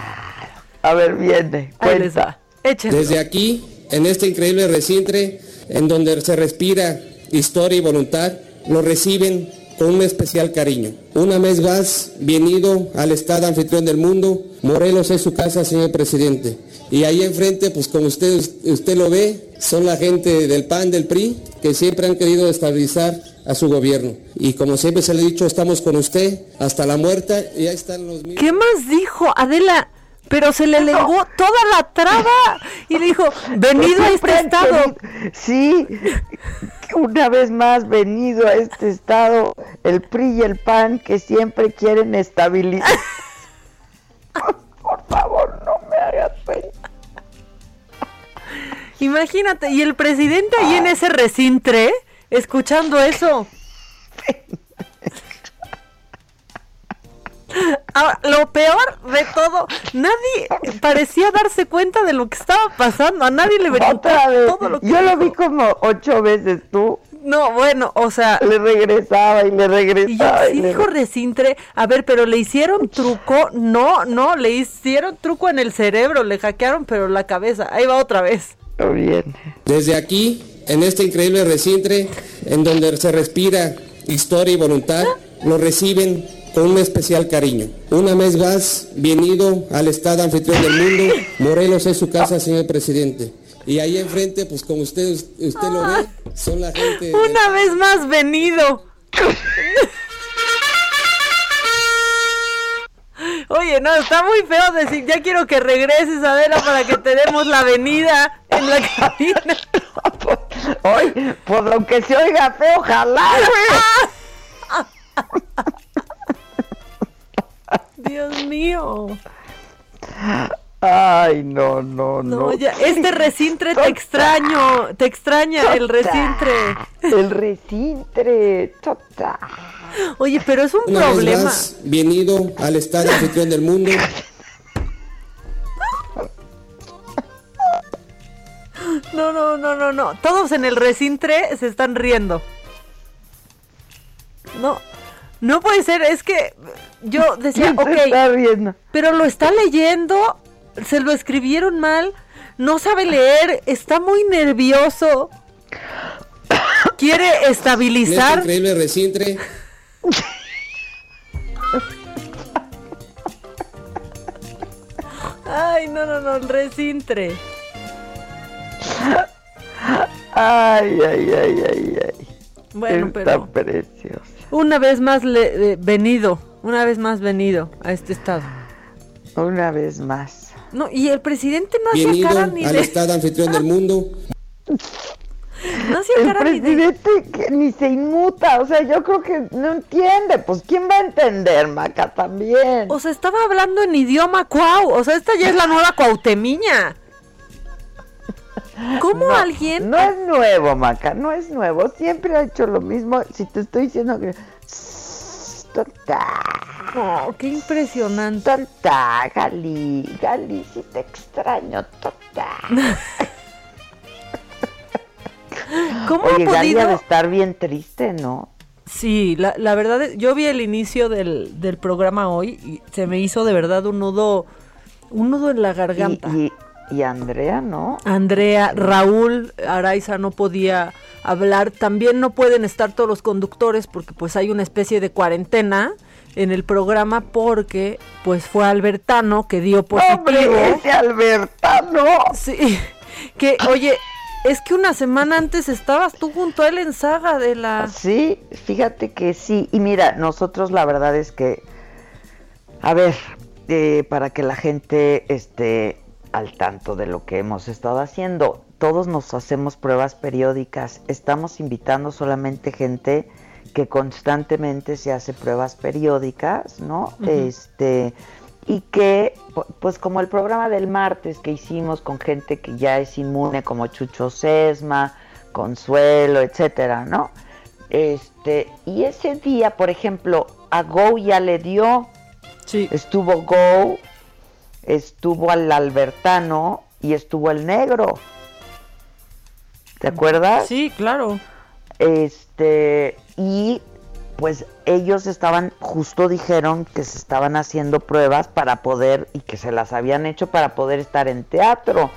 A ver, viene, cuenta. Desde aquí, en este increíble recintre, en donde se respira historia y voluntad, lo reciben un especial cariño. Una vez más, bienvenido al Estado anfitrión del mundo. Morelos es su casa, señor presidente. Y ahí enfrente, pues como usted, usted lo ve, son la gente del PAN, del PRI, que siempre han querido estabilizar a su gobierno. Y como siempre se le ha dicho, estamos con usted hasta la muerte y ahí están los. ¿Qué más dijo, Adela? Pero se le lenguó toda la traba y le dijo, venido a este Siempre han estado. Sí, una vez más venido a este estado el PRI y el PAN que siempre quieren estabilizar. Por favor, no me hagas reír. Imagínate, y el presidente ahí en ese recintre, escuchando eso. Ahora, lo peor de todo, nadie parecía darse cuenta de lo que estaba pasando. A nadie le venía Otra vez. todo lo que Yo lo vi como ocho veces tú. No, bueno, o sea. Le regresaba y le regresaba. Y, sí dijo Recintre, a ver, pero le hicieron truco. No, no, le hicieron truco en el cerebro, le hackearon, pero la cabeza. Ahí va otra vez. Bien. Desde aquí, en este increíble recintre, en donde se respira historia y voluntad, lo reciben un especial cariño. Una vez más, bienvenido al Estado anfitrión del mundo. Morelos es su casa, señor presidente. Y ahí enfrente, pues como usted, usted lo ve, son la gente... Una vez más venido. Oye, no, está muy feo decir, ya quiero que regreses, Adela, para que te demos la venida en la cabina. Oye, pues aunque se oiga feo, ojalá, Dios mío. Ay, no, no, no. No, ya, este recintre te extraño, te extraña el recintre. El recintre, total. Oye, pero es un Una vez problema. más, bienvenido al Estado anfitrión del mundo. No, no, no, no, no. Todos en el recintre se están riendo. No, no puede ser, es que yo decía, ¿Quién se ok, está riendo? pero lo está leyendo, se lo escribieron mal, no sabe leer, está muy nervioso, quiere estabilizar. increíble recintre, Ay, no, no, no, el recintre. Ay, ay, ay, ay, ay. Bueno, Está pero precioso. Una vez más le, eh, venido, una vez más venido a este estado. Una vez más. No, y el presidente no hacía cara ni al de... Estado anfitrión del mundo. No hacía El cara ni de... presidente que ni se inmuta, o sea, yo creo que no entiende, pues ¿quién va a entender, Maca, también? O sea, estaba hablando en idioma cuau. O sea, esta ya es la nueva cuautemiña. ¿Cómo no, alguien? No es nuevo, Maca, no es nuevo, siempre ha hecho lo mismo, si te estoy diciendo que... Oh, qué impresionante. tonta, Gali, Gali, si te extraño, tonta. ¿Cómo Oye, ha Gali ha de podido? estar bien triste, ¿no? Sí, la, la verdad, es- yo vi el inicio del, del programa hoy y se me hizo de verdad un nudo, un nudo en la garganta. Y, y, y Andrea, ¿no? Andrea, Raúl Araiza no podía hablar. También no pueden estar todos los conductores porque pues hay una especie de cuarentena en el programa porque pues fue Albertano que dio positivo. ¡Hombre, ese Albertano! Sí, que oye, es que una semana antes estabas tú junto a él en saga de la... Sí, fíjate que sí. Y mira, nosotros la verdad es que, a ver, eh, para que la gente esté al tanto de lo que hemos estado haciendo, todos nos hacemos pruebas periódicas. Estamos invitando solamente gente que constantemente se hace pruebas periódicas, ¿no? Este y que pu- pues como el programa del martes que hicimos con gente que ya es inmune como Chucho Sesma, Consuelo, etcétera, ¿no? Este, y ese día, por ejemplo, a Go ya le dio. Estuvo Go, estuvo al Albertano y estuvo el negro. ¿Te acuerdas? Sí, claro. Este, y pues ellos estaban, justo dijeron que se estaban haciendo pruebas para poder, y que se las habían hecho para poder estar en teatro.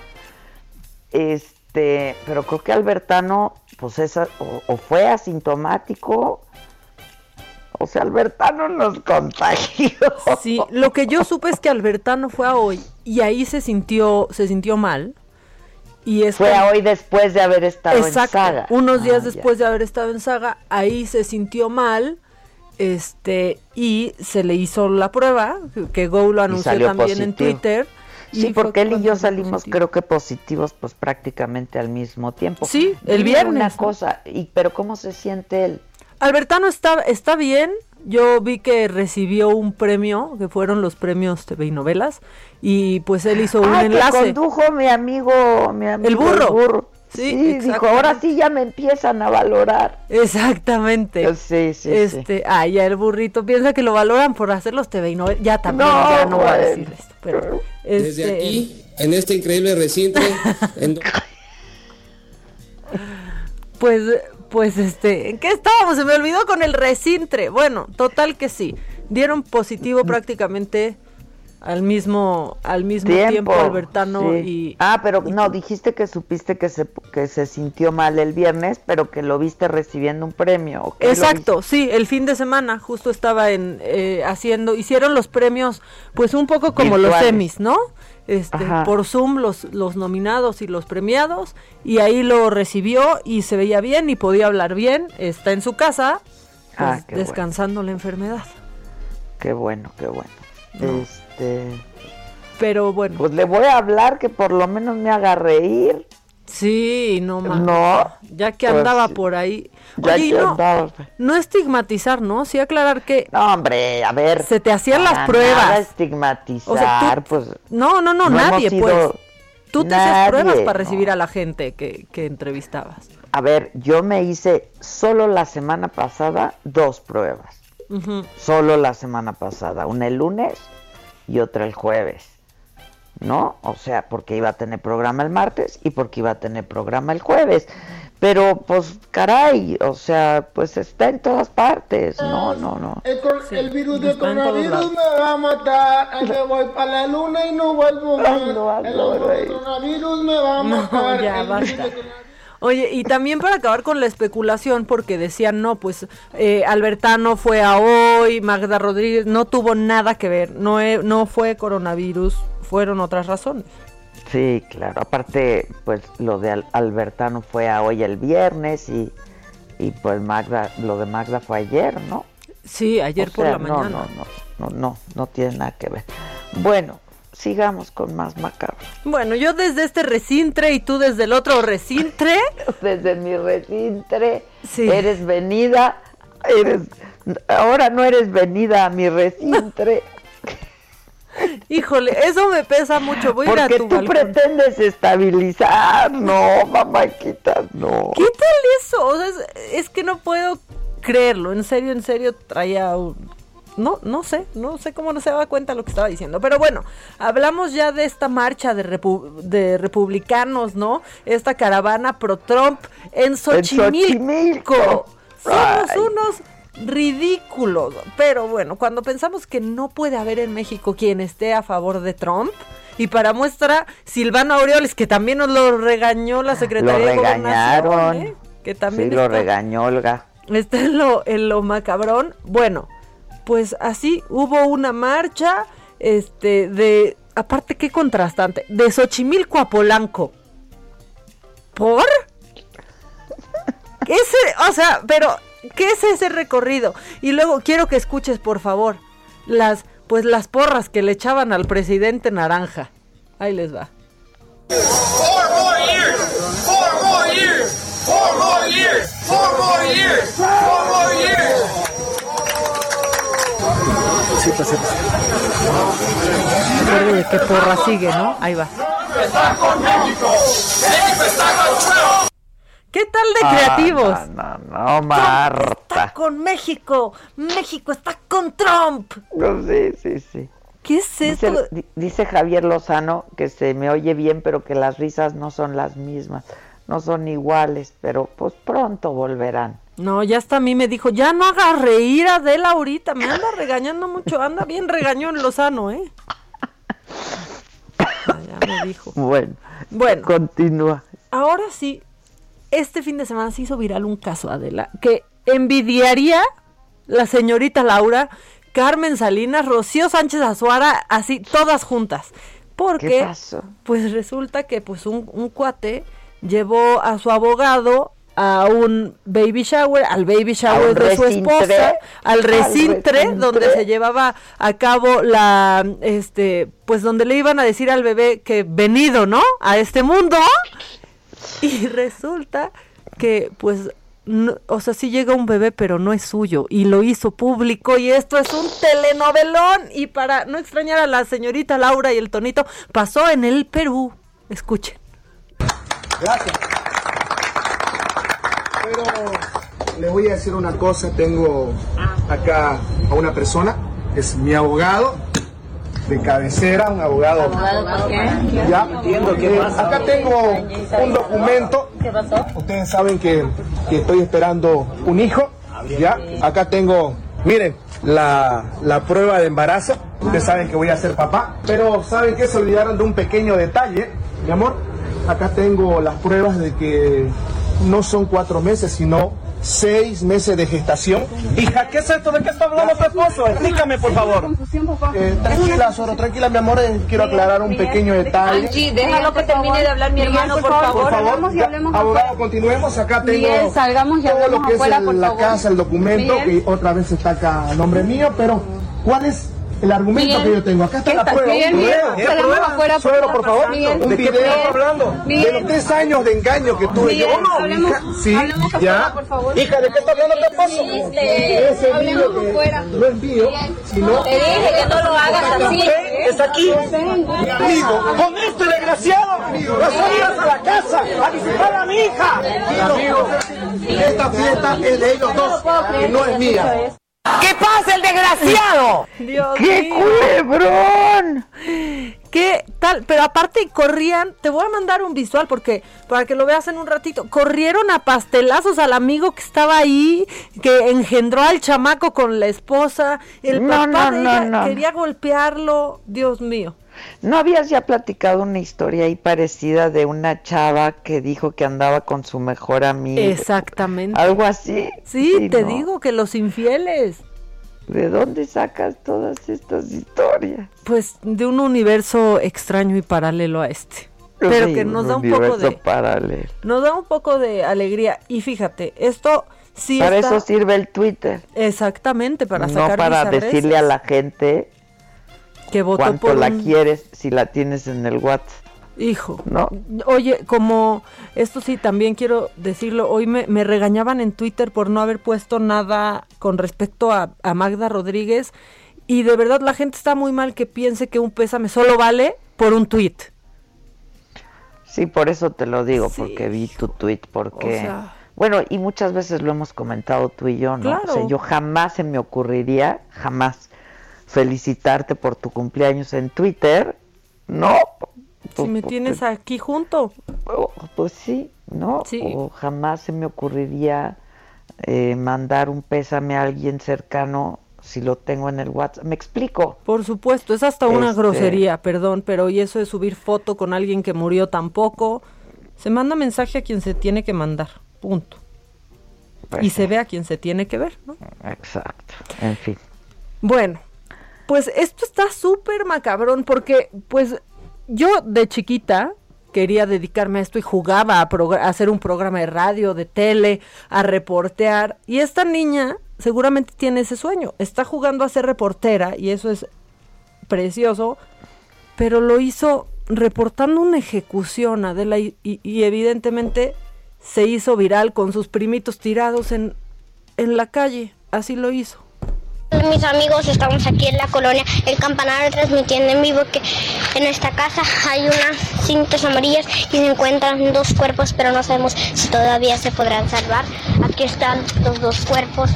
Este, pero creo que Albertano, pues esa, o, o fue asintomático, o sea, Albertano nos contagió. Sí, lo que yo supe es que Albertano fue a hoy y ahí se sintió, se sintió mal. Y es Fue que- a hoy después de haber estado Exacto, en saga. unos días Ah, después de haber estado en saga, ahí se sintió mal, este, y se le hizo la prueba, que- Go lo anunció también en. Twitter. Sí, y porque él y yo salimos, positivo. creo que positivos, pues prácticamente al mismo tiempo. Sí, el viernes, Una ¿no? cosa, y, pero ¿cómo se siente él? Albertano está, está bien. Yo vi que recibió un premio, que fueron los premios TV y novelas, y pues él hizo un Ay, que enlace. condujo mi amigo, mi amigo El burro. Sí, Sí, dijo, ahora sí ya me empiezan a valorar. Exactamente. Sí, sí, este, ah, ya el burrito piensa que lo valoran por hacer los TV y novelas. Ya también, No, ya no voy a decir esto, pero Desde este, aquí, en este increíble recintre, en pues pues este, ¿en qué estábamos? Se me olvidó con el recintre. Bueno, total que sí. Dieron positivo prácticamente al mismo al mismo tiempo, Albertano sí. y Ah, pero no, dijiste que supiste que se que se sintió mal el viernes, pero que lo viste recibiendo un premio. ¿o qué lo Exacto, sí, el fin de semana justo estaba en eh, haciendo, hicieron los premios, pues un poco como los semis, ¿no? Este, por Zoom los, los nominados y los premiados, y ahí lo recibió y se veía bien y podía hablar bien, está en su casa, pues, Ah, bueno. descansando la enfermedad. Qué bueno, qué bueno. No. Este, Pero bueno. pues le voy a hablar que por lo menos me haga reír. Sí, no más. No, Ya que pues andaba por ahí. Ya Oye, que no, andaba. no estigmatizar, ¿no? Sí aclarar que No, hombre, a ver. se te hacían las pruebas. nada estigmatizar, O sea, tú- pues. No, no, no, no nadie, pues. sido- Tú te hacías pruebas para no. recibir a la gente que, que entrevistabas. A ver, yo me hice solo la semana pasada dos pruebas. Solo la semana pasada. Una el lunes y otra el jueves. ¿No? O sea, porque iba a tener programa el martes y porque iba a tener programa el jueves. Pero, pues, caray, o sea, pues está en todas partes. No, no, no. El, cor- el virus del coronavirus me va a matar. Ay, me voy para la luna y no vuelvo más. Ay, no, el no, coronavirus me va a No, matar. ya, El basta. virus del coronavirus- Oye, y también para acabar con la especulación, porque decían, no, pues eh, Albertano fue a hoy, Magda Rodríguez no tuvo nada que ver, no, no fue coronavirus, fueron otras razones. Sí, claro. Aparte, pues lo de Al- Albertano fue a hoy el viernes y, y pues Magda, lo de Magda fue ayer, ¿no? Sí, ayer O por sea, la mañana. No, no, no, no, no, no tiene nada que ver. Bueno, sigamos con más macabro. Bueno, yo desde este recintre y tú desde el otro recintre. Desde mi recintre, Sí. eres venida, eres, ahora no eres venida a mi recintre. Híjole, eso me pesa mucho. Voy a ir a Porque tu tú balcón. pretendes estabilizar, no, mamáquitas, no. ¿Qué tal eso? O sea, es, es que no puedo creerlo. En serio, en serio, traía un... No, no sé, no sé cómo no se daba cuenta lo que estaba diciendo. Pero bueno, hablamos ya de esta marcha de, repu- de republicanos, ¿no? Esta caravana pro-Trump en Xochimilco. Somos Ay. unos ridículos. Pero bueno, cuando pensamos que no puede haber en México quien esté a favor de Trump, y para muestra, Silvano Aureoles, que también nos lo regañó la Secretaría de Gobernación. ¿eh? que también sí, lo está- regañó Olga. está en lo, en lo macabrón. Bueno, pues así hubo una marcha, este, de, aparte qué contrastante, de Xochimilco a Polanco. ¿Por? ¿Qué es, e- o sea, pero, ¿qué es ese recorrido? Y luego quiero que escuches, por favor, las, pues las porras que le echaban al presidente Naranja. Ahí les va. Four more years! Four more years! Four more years! Four more years! Four more years! De qué porra sigue, ¿no? Ahí va. ¡Está con México! ¡México está con! ¿Qué tal de Ah, creativos? No, no, no, Marta. con México. México está con Trump. No, sí, sí, sí. ¿Qué es esto? Dice, di- dice Javier Lozano que se me oye bien, pero que las risas no son las mismas, no son iguales, pero pues pronto volverán. No, ya hasta a mí me dijo, ya no hagas reír a Adela ahorita, me anda regañando mucho, anda bien regañón Lozano, ¿eh? Ya me dijo. Bueno, Bueno. continúa. Ahora sí, este fin de semana se hizo viral un caso, Adela, que envidiaría la señorita Laura, Carmen Salinas, Rocío Sánchez Azuara, así, todas juntas. Porque, ¿Qué pasó? pues resulta que pues un, un cuate llevó a su abogado a un baby shower, al baby shower de su esposa, al al recintre recintre. donde se llevaba a cabo la, este, pues donde le iban a decir al bebé que venido, ¿no? A este mundo. Y resulta que, pues, o sea, sí llega un bebé, pero no es suyo. Y lo hizo público. Y esto es un telenovelón. Y para no extrañar a la señorita Laura y el tonito, pasó en el Perú. Escuchen. Gracias. Pero les voy a decir una cosa, tengo acá a una persona, es mi abogado, de cabecera, un abogado. Ya, entiendo que acá tengo un documento. ¿Qué pasó? Ustedes saben que, que estoy esperando un hijo. Ya, acá tengo, miren, la, la prueba de embarazo. Ustedes saben que voy a ser papá. Pero saben que se olvidaron de un pequeño detalle, mi amor. Acá tengo las pruebas de que no son cuatro meses, sino seis meses de gestación. Hija, ¿qué es esto? ¿De qué está hablando tu esposo? Explícame, por favor. Eh, tranquila, Soro, tranquila, mi amor. eh, quiero aclarar un pequeño detalle. Angie, déjalo que termine de hablar mi hermano, por favor. Por favor, ya, abogado, continuemos. Acá tengo todo lo que es el- por la casa, el documento, que otra vez está acá a nombre mío, pero ¿cuál es el argumento Miguel, que yo tengo? Acá está ¿qué la prueba. Miguel, un Miguel, video, salgamos Prueba. Suegro, favor. por favor, Miguel, un ¿de qué está hablando? de los tres años de engaño que tuve yo. No, hablemos- hija, sí, hablemos ya. afuera, por favor. Hija, ¿de qué está hablando esposo? Dijiste, Ese hablemos video no es mío, sino... Te dije que no lo hagas así. Está aquí. Mi amigo, con este desgraciado, a ir a la casa a visitar a mi hija. Amigo, esta fiesta es de ellos dos, no es mía. ¿Qué pasa, el desgraciado? Dios ¡Qué mío. culebrón! ¿Qué tal? Pero aparte corrían, te voy a mandar un visual porque para que lo veas en un ratito. Corrieron a pastelazos al amigo que estaba ahí, que engendró al chamaco con la esposa. El No, papá no, de no, ella no. quería golpearlo. Dios mío. ¿No habías ya platicado una historia ahí parecida de una chava que dijo que andaba con su mejor amigo? Exactamente. Algo así. Sí, te ¿no? digo que los infieles. ¿De dónde sacas todas estas historias? Pues de un universo extraño y paralelo a este. Pero Sí, que nos un da un poco de paralelo. nos da un poco de alegría y fíjate, esto sí para está- eso sirve el Twitter. exactamente para no sacar para decirle a la gente que votó cuánto por la un- quieres si la tienes en el WhatsApp. Hijo. ¿No? Oye, como esto sí también quiero decirlo, hoy me, me regañaban en Twitter por no haber puesto nada con respecto a, a Magda Rodríguez y de verdad la gente está muy mal que piense que un pésame solo vale por un tweet. Sí, por eso te lo digo, porque vi tu tweet, porque... O sea- Bueno, y muchas veces lo hemos comentado tú y yo, ¿no? O sea, Claro. yo jamás se me ocurriría, jamás, felicitarte por tu cumpleaños en Twitter, ¿no? Si me tienes aquí junto. Pues sí, ¿no? O jamás se me ocurriría eh, mandar un pésame a alguien cercano si lo tengo en el WhatsApp. ¿Me explico? Por supuesto, es hasta una Este- grosería, perdón, pero y eso de subir foto con alguien que murió tampoco. Se manda mensaje a quien se tiene que mandar, punto. Pues y se ve a quien se tiene que ver, ¿no? Exacto, en fin. Bueno, pues esto está súper macabrón porque, pues, yo de chiquita quería dedicarme a esto y jugaba a, hacer un programa de radio, de tele, a reportear. Y esta niña seguramente tiene ese sueño. Está jugando a ser reportera y eso es precioso, pero lo hizo reportando una ejecución, Adela, y- y evidentemente se hizo viral con sus primitos tirados en, en la calle. Así lo hizo. Mis amigos, estamos aquí en la colonia El Campanario transmitiendo en vivo que en esta casa hay unas cintas amarillas y se encuentran dos cuerpos, pero no sabemos si todavía se podrán salvar. Aquí están los dos cuerpos.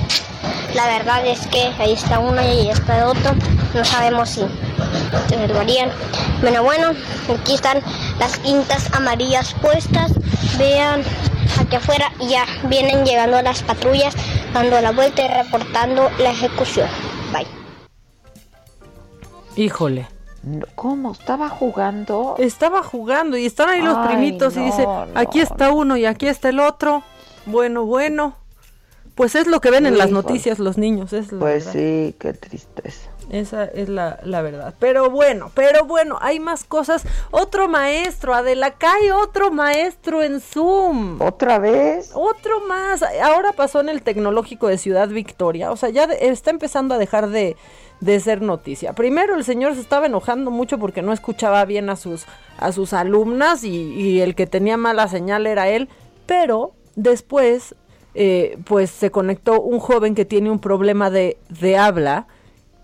La verdad es que ahí está uno y ahí está el otro. No sabemos si se salvarían. Bueno, bueno, aquí están las cintas amarillas puestas. Vean aquí afuera y ya vienen llegando las patrullas dando la vuelta y reportando la ejecución. Bye. Híjole. ¿Cómo? ¿Estaba jugando? Estaba jugando y están ahí los Ay, primitos y dice, no, aquí está uno y aquí está el otro. Bueno, bueno. Pues es lo que ven en las noticias los niños, es la Pues verdad. sí, qué tristeza. Esa es la, la verdad. Pero bueno, pero bueno, hay más cosas. Otro maestro, Adela, cae otro maestro en Zoom. ¿Otra vez? Otro más. Ahora pasó en el Tecnológico de Ciudad Victoria. O sea, ya de- está empezando a dejar de, de ser noticia. Primero el señor se estaba enojando mucho porque no escuchaba bien a sus, a sus alumnas y, y el que tenía mala señal era él. Pero después, eh, pues se conectó un joven que tiene un problema de, de habla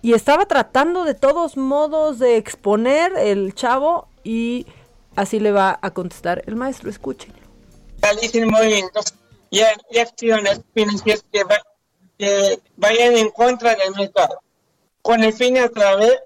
y estaba tratando de todos modos de exponer el chavo y así le va a contestar el maestro. Escuchen. y, acciones financieras que, que vayan en contra del mercado, con el fin a través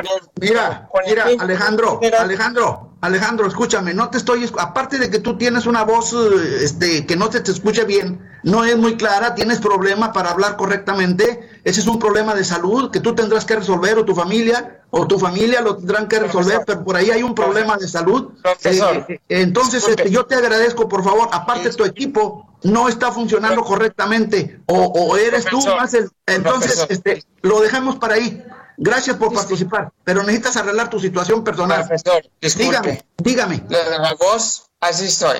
el- Mira, con mira, Alejandro, Alejandro, Alejandro, escúchame, no te estoy, aparte de que tú tienes una voz, eh, este, que no se te escucha bien, no es muy clara, tienes problemas para hablar correctamente, ese es un problema de salud que tú tendrás que resolver o tu familia, o tu familia lo tendrán que resolver, pero por ahí hay un problema de salud. Profesor, Eh, entonces, este, yo te agradezco, por favor, aparte tu equipo no está funcionando correctamente, o, o eres tú más el, entonces, este, lo dejamos para ahí. Gracias por participar, pero necesitas arreglar tu situación personal. Profesor, disculpe. dígame, dígame. Lo de la voz, así estoy.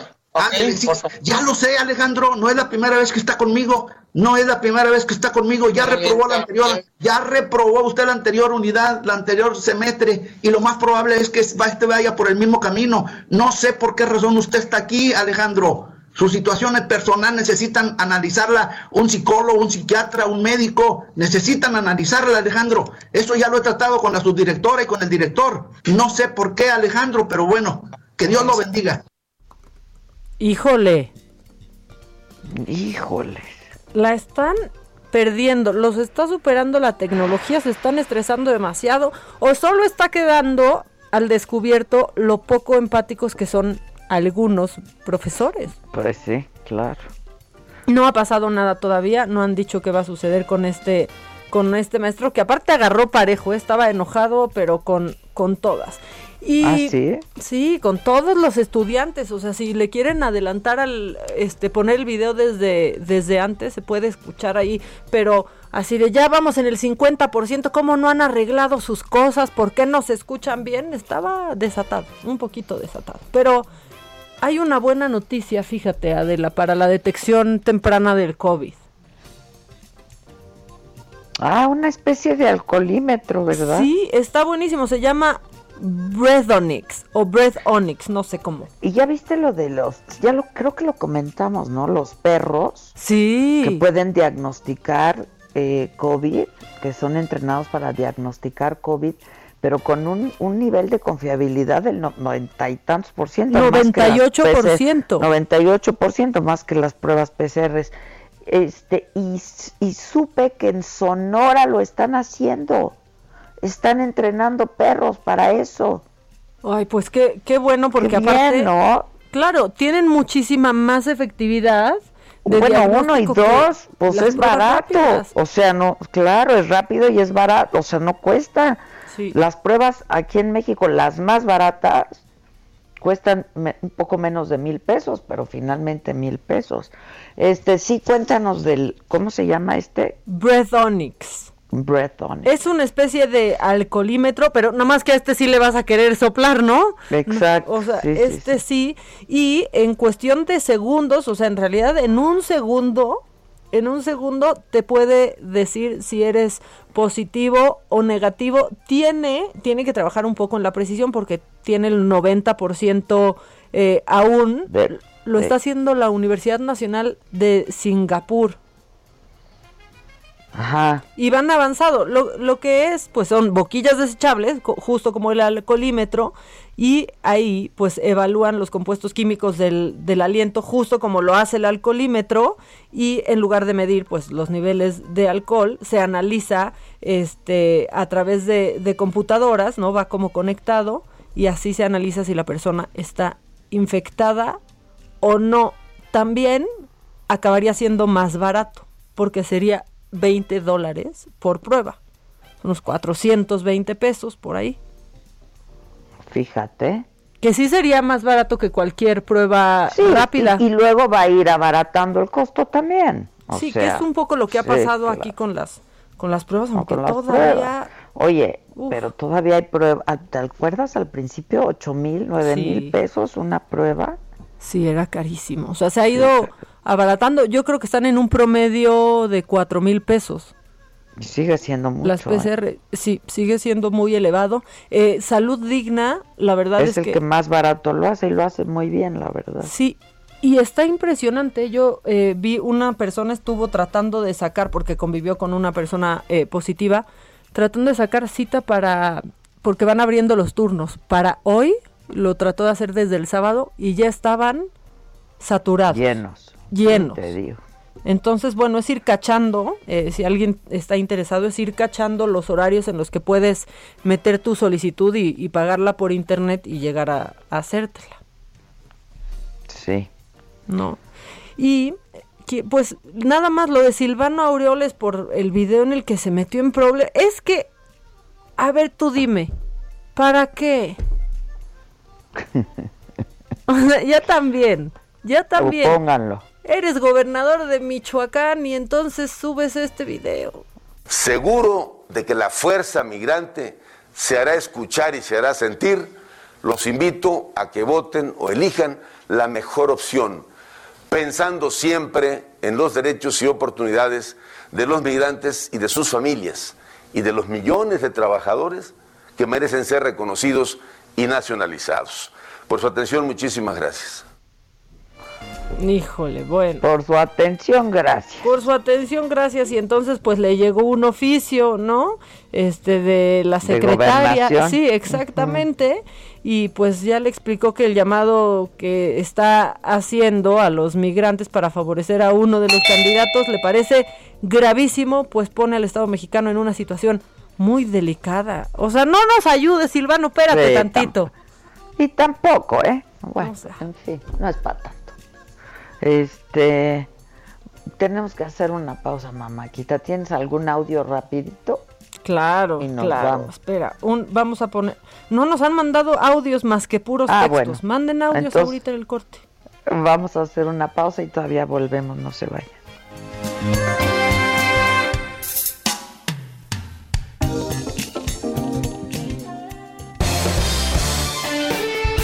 ya lo sé, Alejandro, no es la primera vez que está conmigo, no es la primera vez que está conmigo, ya bien, reprobó la anterior, bien. ya reprobó usted la anterior unidad, la anterior semestre, y lo más probable es que este vaya por el mismo camino. No sé por qué razón usted está aquí, Alejandro. Sus situaciones personales necesitan analizarla un psicólogo, un psiquiatra, un médico, necesitan analizarla, Alejandro. Eso ya lo he tratado con la subdirectora y con el director. No sé por qué, Alejandro, pero bueno, que Dios lo bendiga. Híjole, Híjole. la están perdiendo, los está superando la tecnología, se están estresando demasiado o solo está quedando al descubierto lo poco empáticos que son algunos profesores. Pues sí, claro. No ha pasado nada todavía, no han dicho qué va a suceder con este con este maestro que aparte agarró parejo, ¿eh? estaba enojado, pero con con todas. Y ¿Ah, sí? Sí, con todos los estudiantes, o sea, si le quieren adelantar al este poner el video desde desde antes se puede escuchar ahí, pero así de ya vamos en el 50%, ¿cómo no han arreglado sus cosas? ¿Por qué no se escuchan bien? Estaba desatado, un poquito desatado. Pero hay una buena noticia, fíjate, Adela, para la detección temprana del COVID. Ah, una especie de alcoholímetro, ¿verdad? Sí, está buenísimo, se llama Breathonix o Breathonix, no sé cómo. Y ya viste lo de los, ya lo creo que lo comentamos, ¿no? Los perros Sí. que pueden diagnosticar eh, COVID, que son entrenados para diagnosticar COVID, pero con un, un nivel de confiabilidad del no- noventa y tantos por ciento. más que las 98%. PCR, 98% más que las pruebas PCRs. Este, y, y supe que en Sonora lo están haciendo. Están entrenando perros para eso. Ay, pues qué, qué bueno, porque Qué aparte. bien, ¿no? Claro, tienen muchísima más efectividad. de Bueno, uno y dos, pues es barato. rápidas. O sea, no, claro, es rápido y es barato. O sea, no cuesta. Sí. Las pruebas aquí en México, las más baratas, cuestan me- un poco menos de mil pesos, pero finalmente mil pesos. Este, sí, cuéntanos del, ¿cómo se llama este? Breathonix. Breathon. Es una especie de alcoholímetro, pero nada más que a este sí le vas a querer soplar, ¿no? Exacto, O sea, sí, sí, este sí. Y en cuestión de segundos, o sea, en realidad en un segundo, en un segundo te puede decir si eres positivo o negativo. Tiene, tiene que trabajar un poco en la precisión porque tiene el 90% eh, aún. De- Lo de- está haciendo la Universidad Nacional de Singapur. Ajá. Y van avanzado. Lo, lo que es, pues son boquillas desechables, co- justo como el alcoholímetro, y ahí pues evalúan los compuestos químicos del, del aliento, justo como lo hace el alcoholímetro, y en lugar de medir pues los niveles de alcohol, se analiza este a través de, de computadoras, ¿no? Va como conectado, y así se analiza si la persona está infectada o no. También acabaría siendo más barato, porque sería 20 dólares por prueba. Unos 420 pesos por ahí. Fíjate. Que sí sería más barato que cualquier prueba Sí, rápida. Y, y luego va a ir abaratando el costo también. O sí, sea, que es un poco lo que ha sí, pasado claro. aquí con las con las pruebas, aunque todavía pruebas. Oye, Uf. pero todavía hay pruebas. ¿Te acuerdas al principio? ¿Ocho mil, nueve mil pesos una prueba? sí era carísimo. O sea, se ha ido abaratando. Yo creo que están en un promedio de cuatro mil pesos. Sigue siendo mucho. Las ¿eh? PCR, sí, sigue siendo muy elevado. Eh, salud digna, la verdad Es, es, el que... más barato lo hace y lo hace muy bien, la verdad. Sí, y está impresionante. Yo eh, vi una persona estuvo tratando de sacar, porque convivió con una persona eh, positiva, tratando de sacar cita para, porque van abriendo los turnos. Para hoy lo trató de hacer desde el sábado y ya estaban saturados. Llenos. Llenos. Te digo. Entonces, bueno, es ir cachando, eh, si alguien está interesado, es ir cachando los horarios en los que puedes meter tu solicitud y, y pagarla por internet y llegar a, a hacértela. Sí. ¿no? Y pues nada más lo de Silvano Aureoles por el video en el que se metió en problemas. Es que, a ver, tú dime, ¿para qué? O sea, ya también, ya también. Pónganlo. Eres gobernador de Michoacán y entonces subes este video. Seguro de que la fuerza migrante se hará escuchar y se hará sentir, los invito a que voten o elijan la mejor opción, pensando siempre en los derechos y oportunidades de los migrantes y de sus familias y de los millones de trabajadores que merecen ser reconocidos y nacionalizados. Por su atención, muchísimas gracias. Híjole, bueno. Por su atención, gracias. Por su atención, gracias. Y entonces, pues le llegó un oficio, ¿no? Este de la De secretaria. gobernación. sí, exactamente. Y pues ya le explicó que el llamado que está haciendo a los migrantes para favorecer a uno de los candidatos le parece gravísimo, pues pone al Estado mexicano en una situación muy delicada. O sea, no nos ayude, Silvano, espérate Sí, tantito. Y tampoco, ¿eh? Bueno, en fin, no es tanto. Este, tenemos que hacer una pausa, mamáquita. ¿Tienes algún audio rapidito? Claro, Y nos claro. vamos. Espera, un, vamos a poner. No nos han mandado audios más que puros Ah, textos. bueno. Manden audios Entonces- ahorita en el corte. Vamos a hacer una pausa y todavía volvemos, no se vayan.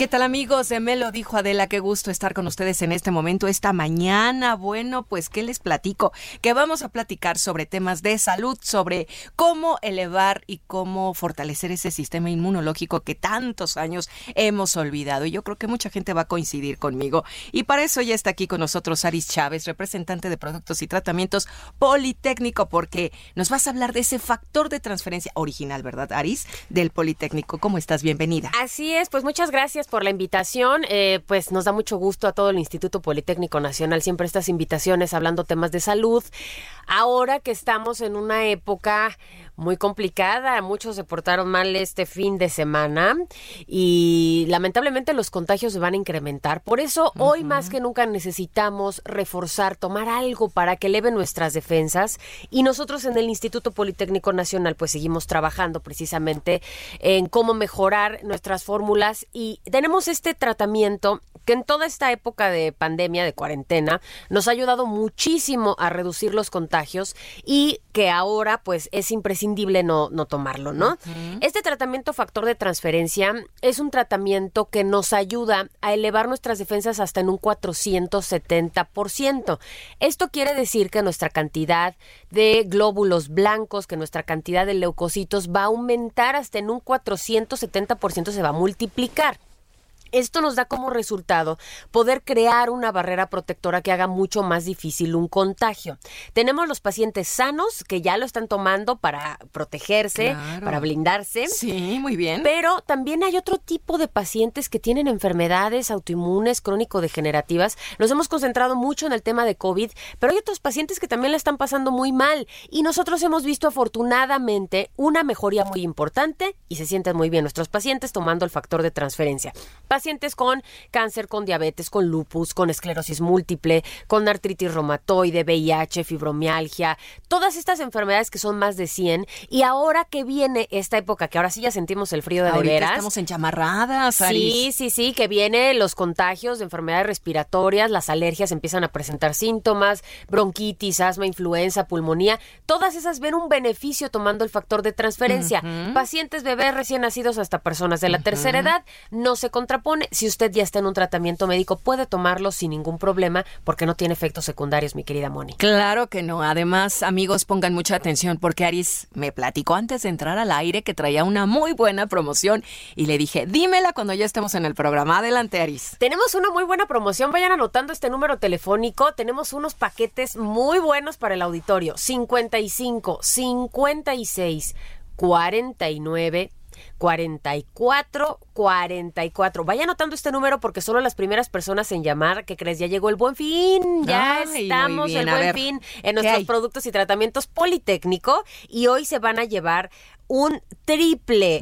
¿Qué tal amigos? Me lo dijo Adela, qué gusto estar con ustedes en este momento, esta mañana. Bueno, pues ¿qué les platico? Que vamos a platicar sobre temas de salud, sobre cómo elevar y cómo fortalecer ese sistema inmunológico que tantos años hemos olvidado. Y yo creo que mucha gente va a coincidir conmigo. Y para eso ya está aquí con nosotros Aris Chávez, representante de Productos y Tratamientos Politécnico, porque nos vas a hablar de ese factor de transferencia original, ¿verdad, Aris? Del Politécnico. ¿Cómo estás? Bienvenida. Así es, pues muchas gracias por la invitación. Eh, pues nos da mucho gusto a todo el Instituto Politécnico Nacional siempre estas invitaciones hablando temas de salud. Ahora que estamos en una época muy complicada, muchos se portaron mal este fin de semana y lamentablemente los contagios se van a incrementar. Por eso hoy más que nunca necesitamos reforzar, tomar algo para que eleve nuestras defensas. Y nosotros en el Instituto Politécnico Nacional pues seguimos trabajando precisamente en cómo mejorar nuestras fórmulas y tenemos este tratamiento que en toda esta época de pandemia, de cuarentena, nos ha ayudado muchísimo a reducir los contagios y que ahora pues es imprescindible no, no tomarlo, ¿no? Este tratamiento factor de transferencia es un tratamiento que nos ayuda a elevar nuestras defensas hasta en un 470%. Esto quiere decir que nuestra cantidad de glóbulos blancos, que nuestra cantidad de leucocitos va a aumentar hasta en un 470%, se va a multiplicar. Esto nos da como resultado poder crear una barrera protectora que haga mucho más difícil un contagio. Tenemos los pacientes sanos que ya lo están tomando para protegerse, Claro. para blindarse. Sí, muy bien. Pero también hay otro tipo de pacientes que tienen enfermedades autoinmunes crónico-degenerativas. Nos hemos concentrado mucho en el tema de COVID, pero hay otros pacientes que también la están pasando muy mal. Y nosotros hemos visto afortunadamente una mejoría muy importante y se sienten muy bien nuestros pacientes tomando el factor de transferencia. Pacientes con cáncer, con diabetes, con lupus, con esclerosis múltiple, con artritis reumatoide, VIH, fibromialgia, todas estas enfermedades que son más de 100. Y ahora que viene esta época, que ahora sí ya sentimos el frío de Ahorita veras. estamos enchamarradas, Sí, Aris. sí, sí, que viene los contagios de enfermedades respiratorias, las alergias empiezan a presentar síntomas, bronquitis, asma, influenza, pulmonía, todas esas ven un beneficio tomando el factor de transferencia. Pacientes bebés recién nacidos hasta personas de la tercera edad no se contraponen Si usted ya está en un tratamiento médico, puede tomarlo sin ningún problema porque no tiene efectos secundarios, mi querida Moni. Claro que no. Además, amigos, pongan mucha atención porque Aris me platicó antes de entrar al aire que traía una muy buena promoción y le dije, dímela cuando ya estemos en el programa. Adelante, Aris. Tenemos una muy buena promoción. Vayan anotando este número telefónico. Tenemos unos paquetes muy buenos para el auditorio. 55, 56, 49, 44 44. Vaya anotando este número porque solo las primeras personas en llamar, ¿qué crees? Ya llegó el buen fin. Ya Ay, estamos bien. el buen ver, fin en ¿qué nuestros hay? productos y tratamientos Politécnico y hoy se van a llevar un triple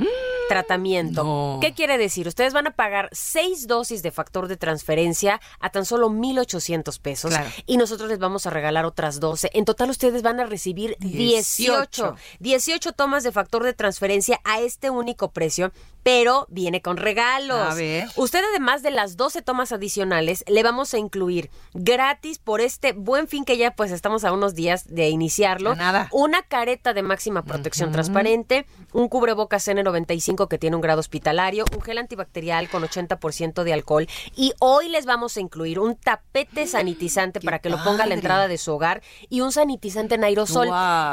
tratamiento. ¿Qué quiere decir? Ustedes van a pagar seis dosis de factor de transferencia a tan solo 1,800 pesos Claro. y nosotros les vamos a regalar otras 12. En total ustedes van a recibir 18. 18 tomas de factor de transferencia a este único precio, pero viene con regalos. A ver. Usted además de las 12 tomas adicionales, le vamos a incluir gratis por este buen fin que ya pues estamos a unos días de iniciarlo. nada. Una careta de máxima protección transparente, un cubrebocas N95 que tiene un grado hospitalario, un gel antibacterial con 80% de alcohol y hoy les vamos a incluir un tapete sanitizante para que lo ponga a la entrada de su hogar y un sanitizante en aerosol.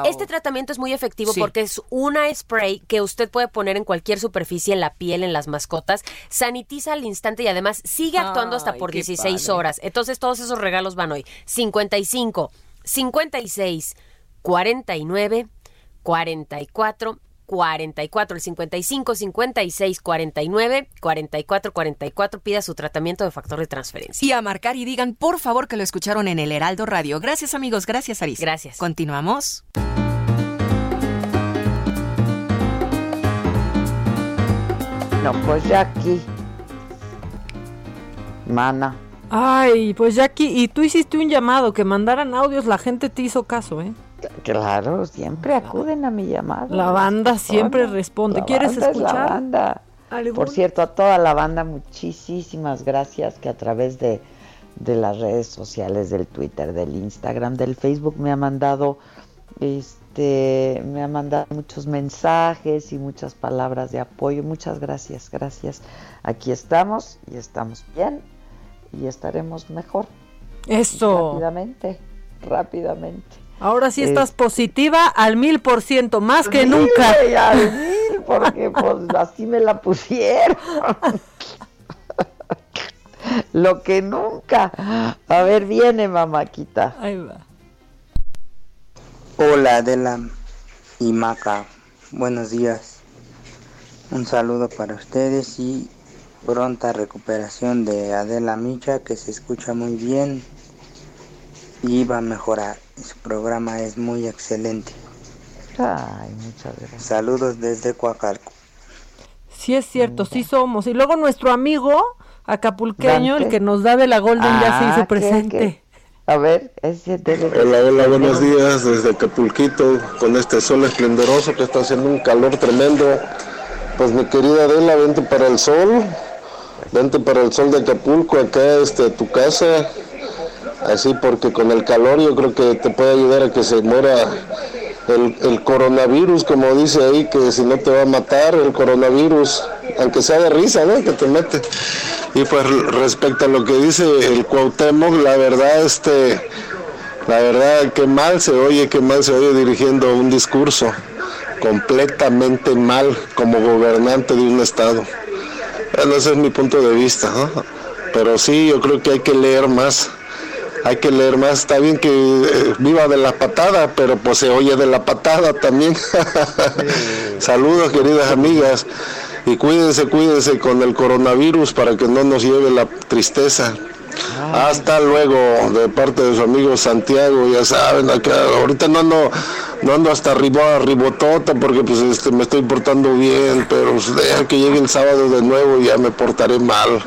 Este tratamiento es muy efectivo Sí. porque es una spray que usted puede poner en cualquier superficie, en la piel, en las mascotas, sanitiza al instante y además sigue actuando hasta Ay, por qué 16 padre. horas. Entonces todos esos regalos van hoy. 55, 56, 49, 44, 44, el 55, 56, 49, 44, 44. Pida su tratamiento de factor de transferencia. Y a marcar y digan, por favor, que lo escucharon en el Heraldo Radio. Gracias, amigos. Gracias, Aris. Gracias. Continuamos. No, pues ya aquí. Mana. Ay, pues Jackie, y tú hiciste un llamado, que mandaran audios, la gente te hizo caso, ¿eh? Claro, siempre acuden a mi llamada. La banda siempre responde. La ¿Quieres banda es la escuchar? banda. ¿Algún? Por cierto, a toda la banda, muchísimas gracias que a través de, de las redes sociales, del Twitter, del Instagram, del Facebook, me ha mandado, este, me ha mandado muchos mensajes y muchas palabras de apoyo. Muchas gracias, gracias. Aquí estamos y estamos bien y estaremos mejor. Eso. Rápidamente, rápidamente. Ahora sí Es- estás positiva al mil por ciento, más que nunca. al mil, porque pues así me la pusieron. Lo que nunca. A ver, viene mamáquita. Ahí va. Hola Adela y Maca, buenos días. Un saludo para ustedes y pronta recuperación de Adela Micha que se escucha muy bien y va a mejorar. Su programa es muy excelente. Ay, muchas gracias. Saludos desde Coacalco. Sí es cierto, sí somos. Y luego nuestro amigo acapulqueño, Dante. el que nos da de la Golden, ya se Ah, hizo ¿qué, presente. qué? A ver, ese. Hola, hola, buenos días desde Acapulquito con este sol esplendoroso que está haciendo un calor tremendo. Pues mi querida Adela, vente para el sol, vente para el sol de Acapulco, acá este, a tu casa, así porque con el calor yo creo que te puede ayudar a que se muera el, coronavirus, como dice ahí, que si no te va a matar el coronavirus, aunque sea de risa, ¿no? Que te mete. Y pues respecto a lo que dice el Cuauhtémoc, la verdad, este, la verdad, que mal se oye, que mal se oye dirigiendo un discurso completamente mal como gobernante de un estado. Bueno, ese es mi punto de vista, ¿no? Pero sí, yo creo que hay que leer más. Hay que leer más. Está bien que eh, viva de la patada, pero pues se oye de la patada también. Saludos, queridas amigas. Y cuídense, cuídense con el coronavirus para que no nos lleve la tristeza. Hasta luego, de parte de su amigo Santiago, ya saben, acá ahorita no ando, no ando hasta arriba, ribotota, porque pues este me estoy portando bien, pero pues, deja que llegue el sábado de nuevo y ya me portaré mal.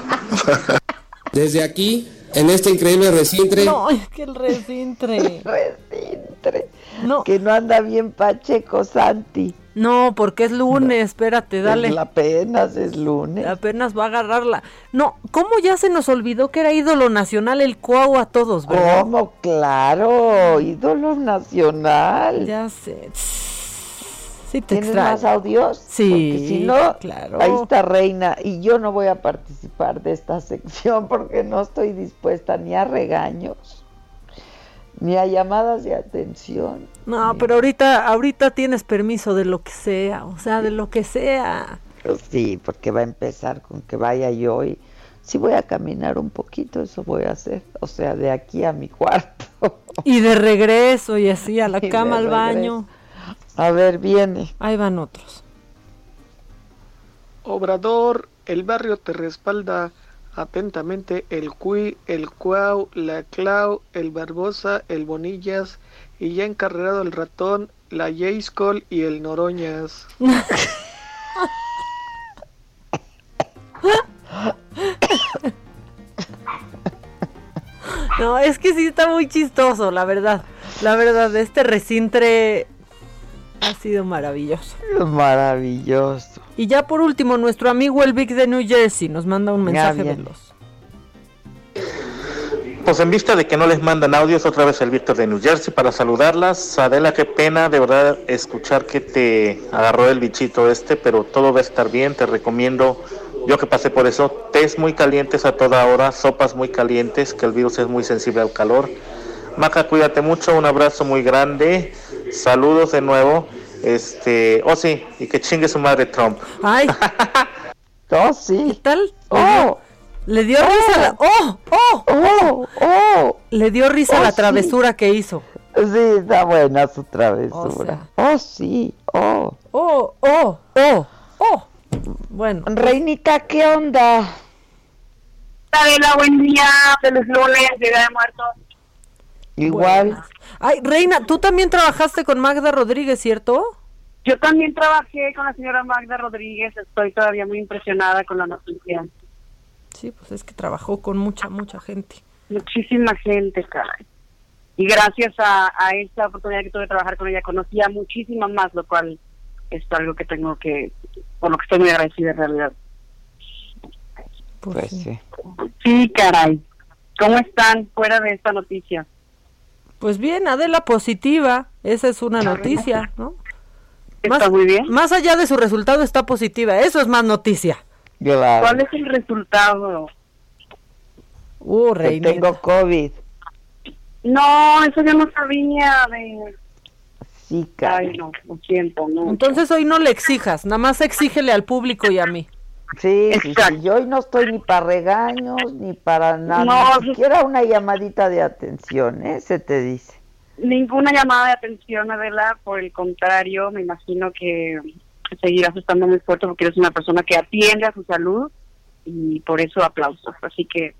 Desde aquí, en este increíble recintre, No, es que el recintre. recintre. Que no anda bien Pacheco, Santi. No, porque es lunes, espérate, dale. Es la apenas es lunes. Apenas va a agarrarla. No, ¿cómo ya se nos olvidó que era ídolo nacional el Cuau a todos, verdad? ¿Cómo? Claro, ídolo nacional. Ya sé. Sí, te ¿Tienes extraño. más audios? Sí, Porque si no, claro. ahí está Reina y yo no voy a participar de esta sección porque no estoy dispuesta ni a regaños, ni a llamadas de atención. No, pero ahorita, ahorita tienes permiso de lo que sea, o sea, de lo que sea. Sí, porque va a empezar con que vaya yo y sí voy a caminar un poquito, eso voy a hacer, o sea, de aquí a mi cuarto. Y de regreso y así a la Y cama, al baño. A ver, viene. Ahí van otros. Obrador, el barrio te respalda atentamente el Cui, el Cuau, la Clau, el Barbosa, el Bonillas y ya encarrerado el ratón, la Jayscol y el Noroñas. No, es que sí está muy chistoso, la verdad. La verdad, este recintre ha sido maravilloso. Maravilloso. Y ya por último, nuestro amigo el Vic de New Jersey nos manda un mensaje veloz. Pues en vista de que no les mandan audios, otra vez el Víctor de New Jersey para saludarlas. Adela, qué pena de verdad escuchar que te agarró el bichito este, pero todo va a estar bien. Te recomiendo, yo que pasé por eso, tés muy calientes a toda hora, sopas muy calientes, que el virus es muy sensible al calor. Maca, cuídate mucho, un abrazo muy grande. Saludos de nuevo. Este, oh sí, y que chingue su madre Trump. Ay. oh, sí. ¿Qué tal? Oh. Le dio risa la... ¡Oh! ¡Oh! ¡Oh! ¡Oh! Le dio risa Oh, la sí. travesura que hizo. Sí, está buena su travesura. Oh, sí. Oh. ¡Oh! ¡Oh! ¡Oh! ¡Oh! Bueno. Reinita, ¿qué onda? Adela, buen día, feliz lunes, Día de Muertos. Igual. Ay, Reina, tú también trabajaste con Magda Rodríguez, ¿cierto? Yo también trabajé con la señora Magda Rodríguez, estoy todavía muy impresionada con la noticia. Sí, pues es que trabajó con mucha, mucha gente. Muchísima gente, caray. Y gracias a, a esta oportunidad que tuve de trabajar con ella, conocí a muchísima más, lo cual es algo que tengo que, por lo que estoy muy agradecida en realidad. Pues sí. Sí, caray. ¿Cómo están fuera de esta noticia? Pues bien, Adela positiva, esa es una noticia, ¿no? Está más, muy bien. Más allá de su resultado está positiva, eso es más noticia. ¿Cuál es el resultado? Uh, Que Reina. tengo COVID. No, eso yo no sabía de... Sí, Ay, no, lo siento, no. Entonces hoy no le exijas, nada más exígele al público y a mí. Sí, sí, sí, yo hoy no estoy ni para regaños, ni para nada, No, ni siquiera una llamadita de atención, ¿eh? Se te dice. Ninguna llamada de atención, Adela, por el contrario, me imagino que seguirás estando muy fuerte porque eres una persona que atiende a su salud y por eso aplausos. Así que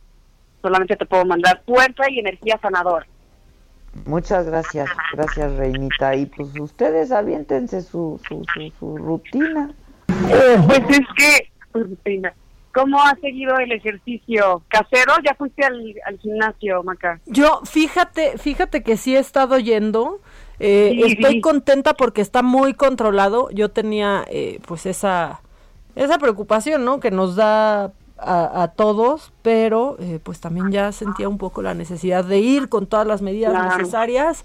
solamente te puedo mandar fuerza y energía sanadora. Muchas gracias, gracias Reinita. Y pues ustedes aviéntense su, su, su, su rutina. Pues es que, rutina. ¿cómo has seguido el ejercicio casero? ¿Ya fuiste al, al gimnasio, Maca? Yo, fíjate, fíjate que sí he estado yendo. eh, Sí, estoy sí. contenta porque está muy controlado. Yo tenía, eh, pues, esa, esa preocupación, ¿no? Que nos da a, a todos, pero eh, pues también ya sentía un poco la necesidad de ir con todas las medidas Claro. necesarias.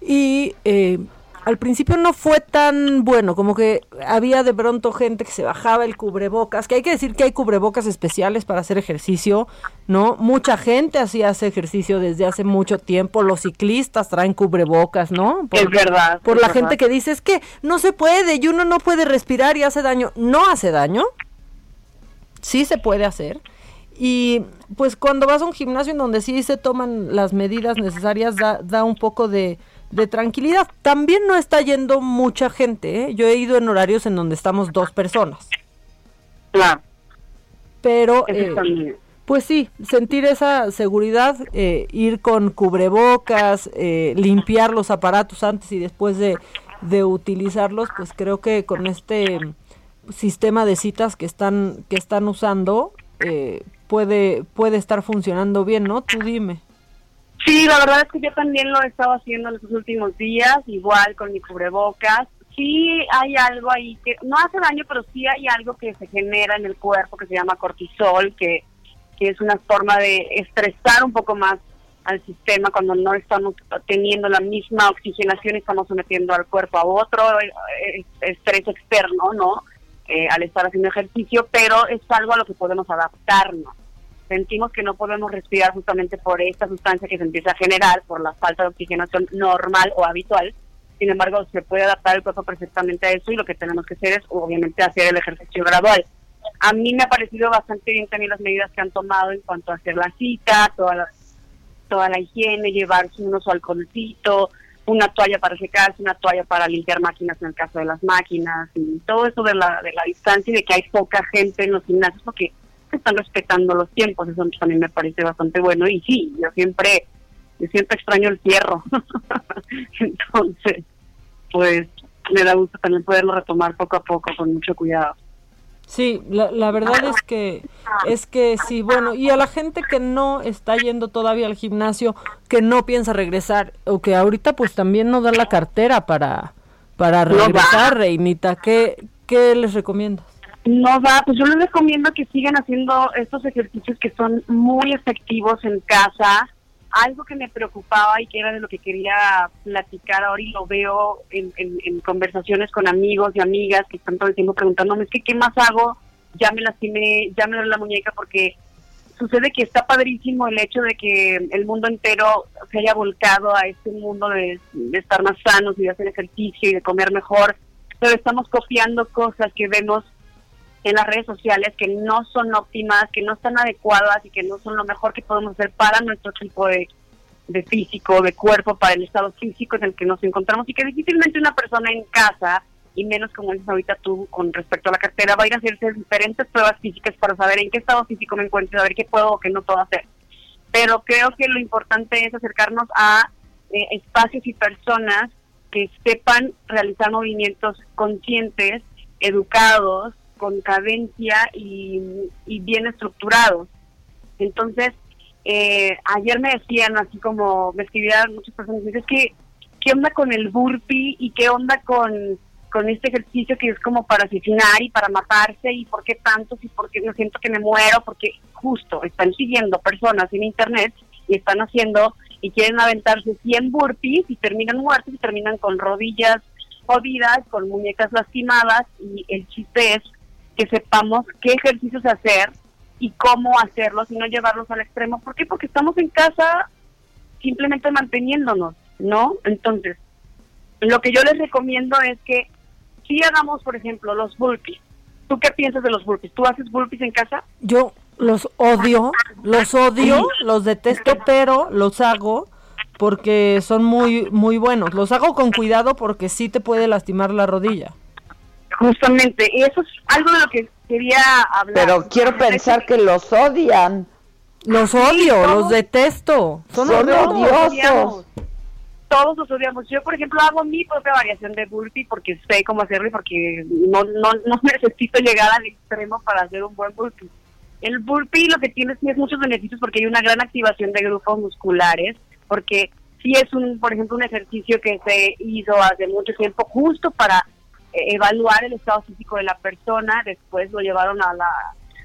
Y eh, al principio no fue tan bueno, como que había de pronto gente que se bajaba el cubrebocas, que hay que decir que hay cubrebocas especiales para hacer ejercicio, ¿no? Mucha gente así hace ejercicio desde hace mucho tiempo, los ciclistas traen cubrebocas, ¿no? Es verdad, Por es la verdad. gente que dice, es que no se puede y uno no puede respirar y hace daño. No hace daño, sí se puede hacer. Y pues cuando vas a un gimnasio en donde sí se toman las medidas necesarias, da, da un poco de, de tranquilidad. También no está yendo mucha gente. ¿eh? Yo he ido en horarios en donde estamos dos personas. Claro. Pero, eh, pues sí, sentir esa seguridad, eh, ir con cubrebocas, eh, limpiar los aparatos antes y después de, de utilizarlos, pues creo que con este sistema de citas que están que están usando eh, puede puede estar funcionando bien, ¿no? Tú dime. Sí, la verdad es que yo también lo he estado haciendo en estos últimos días, igual con mi cubrebocas. Sí hay algo ahí que no hace daño, pero sí hay algo que se genera en el cuerpo que se llama cortisol, que, que es una forma de estresar un poco más al sistema cuando no estamos teniendo la misma oxigenación y estamos sometiendo al cuerpo a otro eh, estrés externo, ¿no? Eh, al estar haciendo ejercicio, pero es algo a lo que podemos adaptarnos. Sentimos que no podemos respirar justamente por esta sustancia que se empieza a generar por la falta de oxigenación normal o habitual. Sin embargo, se puede adaptar el cuerpo perfectamente a eso y lo que tenemos que hacer es, obviamente, hacer el ejercicio gradual. A mí me ha parecido bastante bien también las medidas que han tomado en cuanto a hacer la cita, toda la, toda la higiene, llevarse uno su alcoholcito, una toalla para secarse, una toalla para limpiar máquinas en el caso de las máquinas, y todo eso de la, de la distancia y de que hay poca gente en los gimnasios porque se están respetando los tiempos, eso también me parece bastante bueno. Y sí, yo siempre, yo siempre extraño el fierro. Entonces, pues me da gusto también poderlo retomar poco a poco con mucho cuidado. Sí, la, la verdad es que es que sí, bueno, y a la gente que no está yendo todavía al gimnasio, que no piensa regresar o que ahorita pues también no da la cartera para para regresar, Reinita, ¿qué qué les recomiendas? No va, pues yo les recomiendo que sigan haciendo estos ejercicios que son muy efectivos en casa. Algo que me preocupaba y que era de lo que quería platicar ahora y lo veo en, conversaciones con amigos y amigas que están todo el tiempo preguntándome, es que ¿qué más hago? Ya me lastimé, ya me duele la muñeca porque sucede que está padrísimo el hecho de que el mundo entero se haya volcado a este mundo de estar más sanos y de hacer ejercicio y de comer mejor, pero estamos copiando cosas que vemos en las redes sociales que no son óptimas, que no están adecuadas y que no son lo mejor que podemos hacer para nuestro tipo de, de físico, de cuerpo, para el estado físico en el que nos encontramos y que difícilmente una persona en casa, y menos como dices ahorita tú con respecto a la cartera, va a ir a hacerse diferentes pruebas físicas para saber en qué estado físico me encuentro, saber qué puedo o qué no puedo hacer. Pero creo que lo importante es acercarnos a eh, espacios y personas que sepan realizar movimientos conscientes, educados, con cadencia y, y bien estructurados. Entonces, eh, ayer me decían, así como me escribían muchas personas, que, ¿qué onda con el burpee y qué onda con, con este ejercicio que es como para asesinar y para matarse y por qué tantos y por qué me siento que me muero? Porque justo están siguiendo personas en internet y están haciendo y quieren aventarse 100 burpees y terminan muertos y terminan con rodillas jodidas, con muñecas lastimadas y el chiste es que sepamos qué ejercicios hacer y cómo hacerlos y no llevarlos al extremo. ¿Por qué? Porque estamos en casa simplemente manteniéndonos, ¿no? Entonces, lo que yo les recomiendo es que si hagamos, por ejemplo, los burpees. ¿Tú qué piensas de los burpees? ¿Tú haces burpees en casa? Yo los odio, los odio, los detesto, pero los hago porque son muy muy buenos. Los hago con cuidado porque sí te puede lastimar la rodilla. Justamente, y eso es algo de lo que quería hablar. Pero quiero pensar que los odian. Los odio, los detesto. Son, odiosos. Todos los odiamos. Yo, por ejemplo, hago mi propia variación de burpee porque sé cómo hacerlo y porque no, no, no necesito llegar al extremo para hacer un buen burpee. El burpee lo que tiene sí es muchos beneficios porque hay una gran activación de grupos musculares, porque sí es un, por ejemplo, un ejercicio que se hizo hace mucho tiempo justo para evaluar el estado físico de la persona, después lo llevaron a la,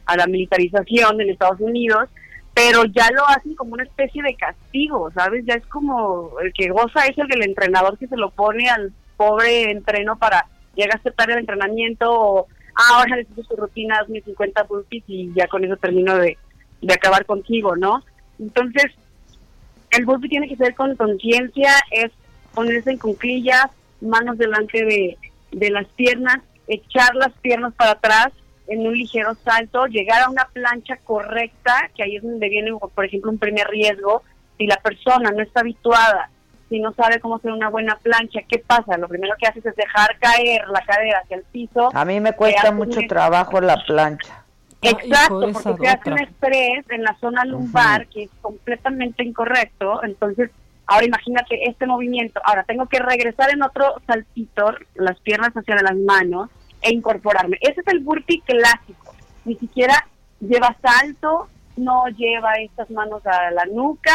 a la militarización en Estados Unidos, pero ya lo hacen como una especie de castigo, ¿sabes? Ya es como el que goza es el del entrenador que se lo pone al pobre entreno para llegaste tarde al entrenamiento o ah, ahora necesito su rutina, hazme 50 burpees y ya con eso termino de, de acabar contigo, ¿no? Entonces, el burpee tiene que ser con conciencia, es ponerse en cuclillas, manos delante de, de las piernas, echar las piernas para atrás en un ligero salto, llegar a una plancha correcta, que ahí es donde viene, por ejemplo, un primer riesgo. Si la persona no está habituada, si no sabe cómo hacer una buena plancha, ¿qué pasa? Lo primero que haces es dejar caer la cadera hacia el piso. A mí me cuesta mucho un- trabajo la plancha. Exacto, porque se hace un estrés en la zona lumbar que es completamente incorrecto. Entonces, ahora imagínate este movimiento. Ahora tengo que regresar en otro saltito, las piernas hacia las manos e incorporarme. Ese es el burpee clásico. Ni siquiera lleva salto, no lleva estas manos a la nuca,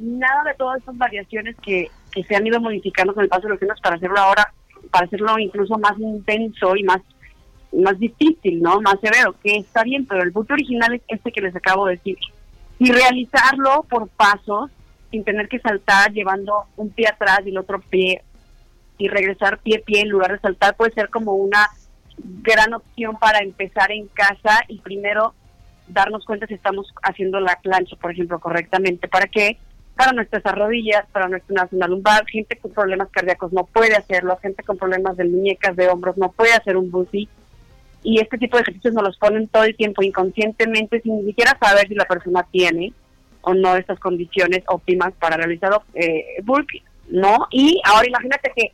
nada de todas estas variaciones que, se han ido modificando con el paso de los años para hacerlo ahora, para hacerlo incluso más intenso y más más difícil, ¿no? Más severo, que está bien, pero el punto original es este que les acabo de decir. Y realizarlo por pasos sin tener que saltar, llevando un pie atrás y el otro pie y regresar pie a pie en lugar de saltar puede ser como una gran opción para empezar en casa y primero darnos cuenta si estamos haciendo la plancha, por ejemplo, correctamente. ¿Para qué? Para nuestras rodillas, para nuestra zona lumbar. Gente con problemas cardíacos no puede hacerlo. Gente con problemas de muñecas, de hombros no puede hacer un buzzy. Y este tipo de ejercicios nos los ponen todo el tiempo inconscientemente sin ni siquiera saber si la persona tiene o no estas condiciones óptimas para realizar eh, burpees, ¿no? Y ahora imagínate que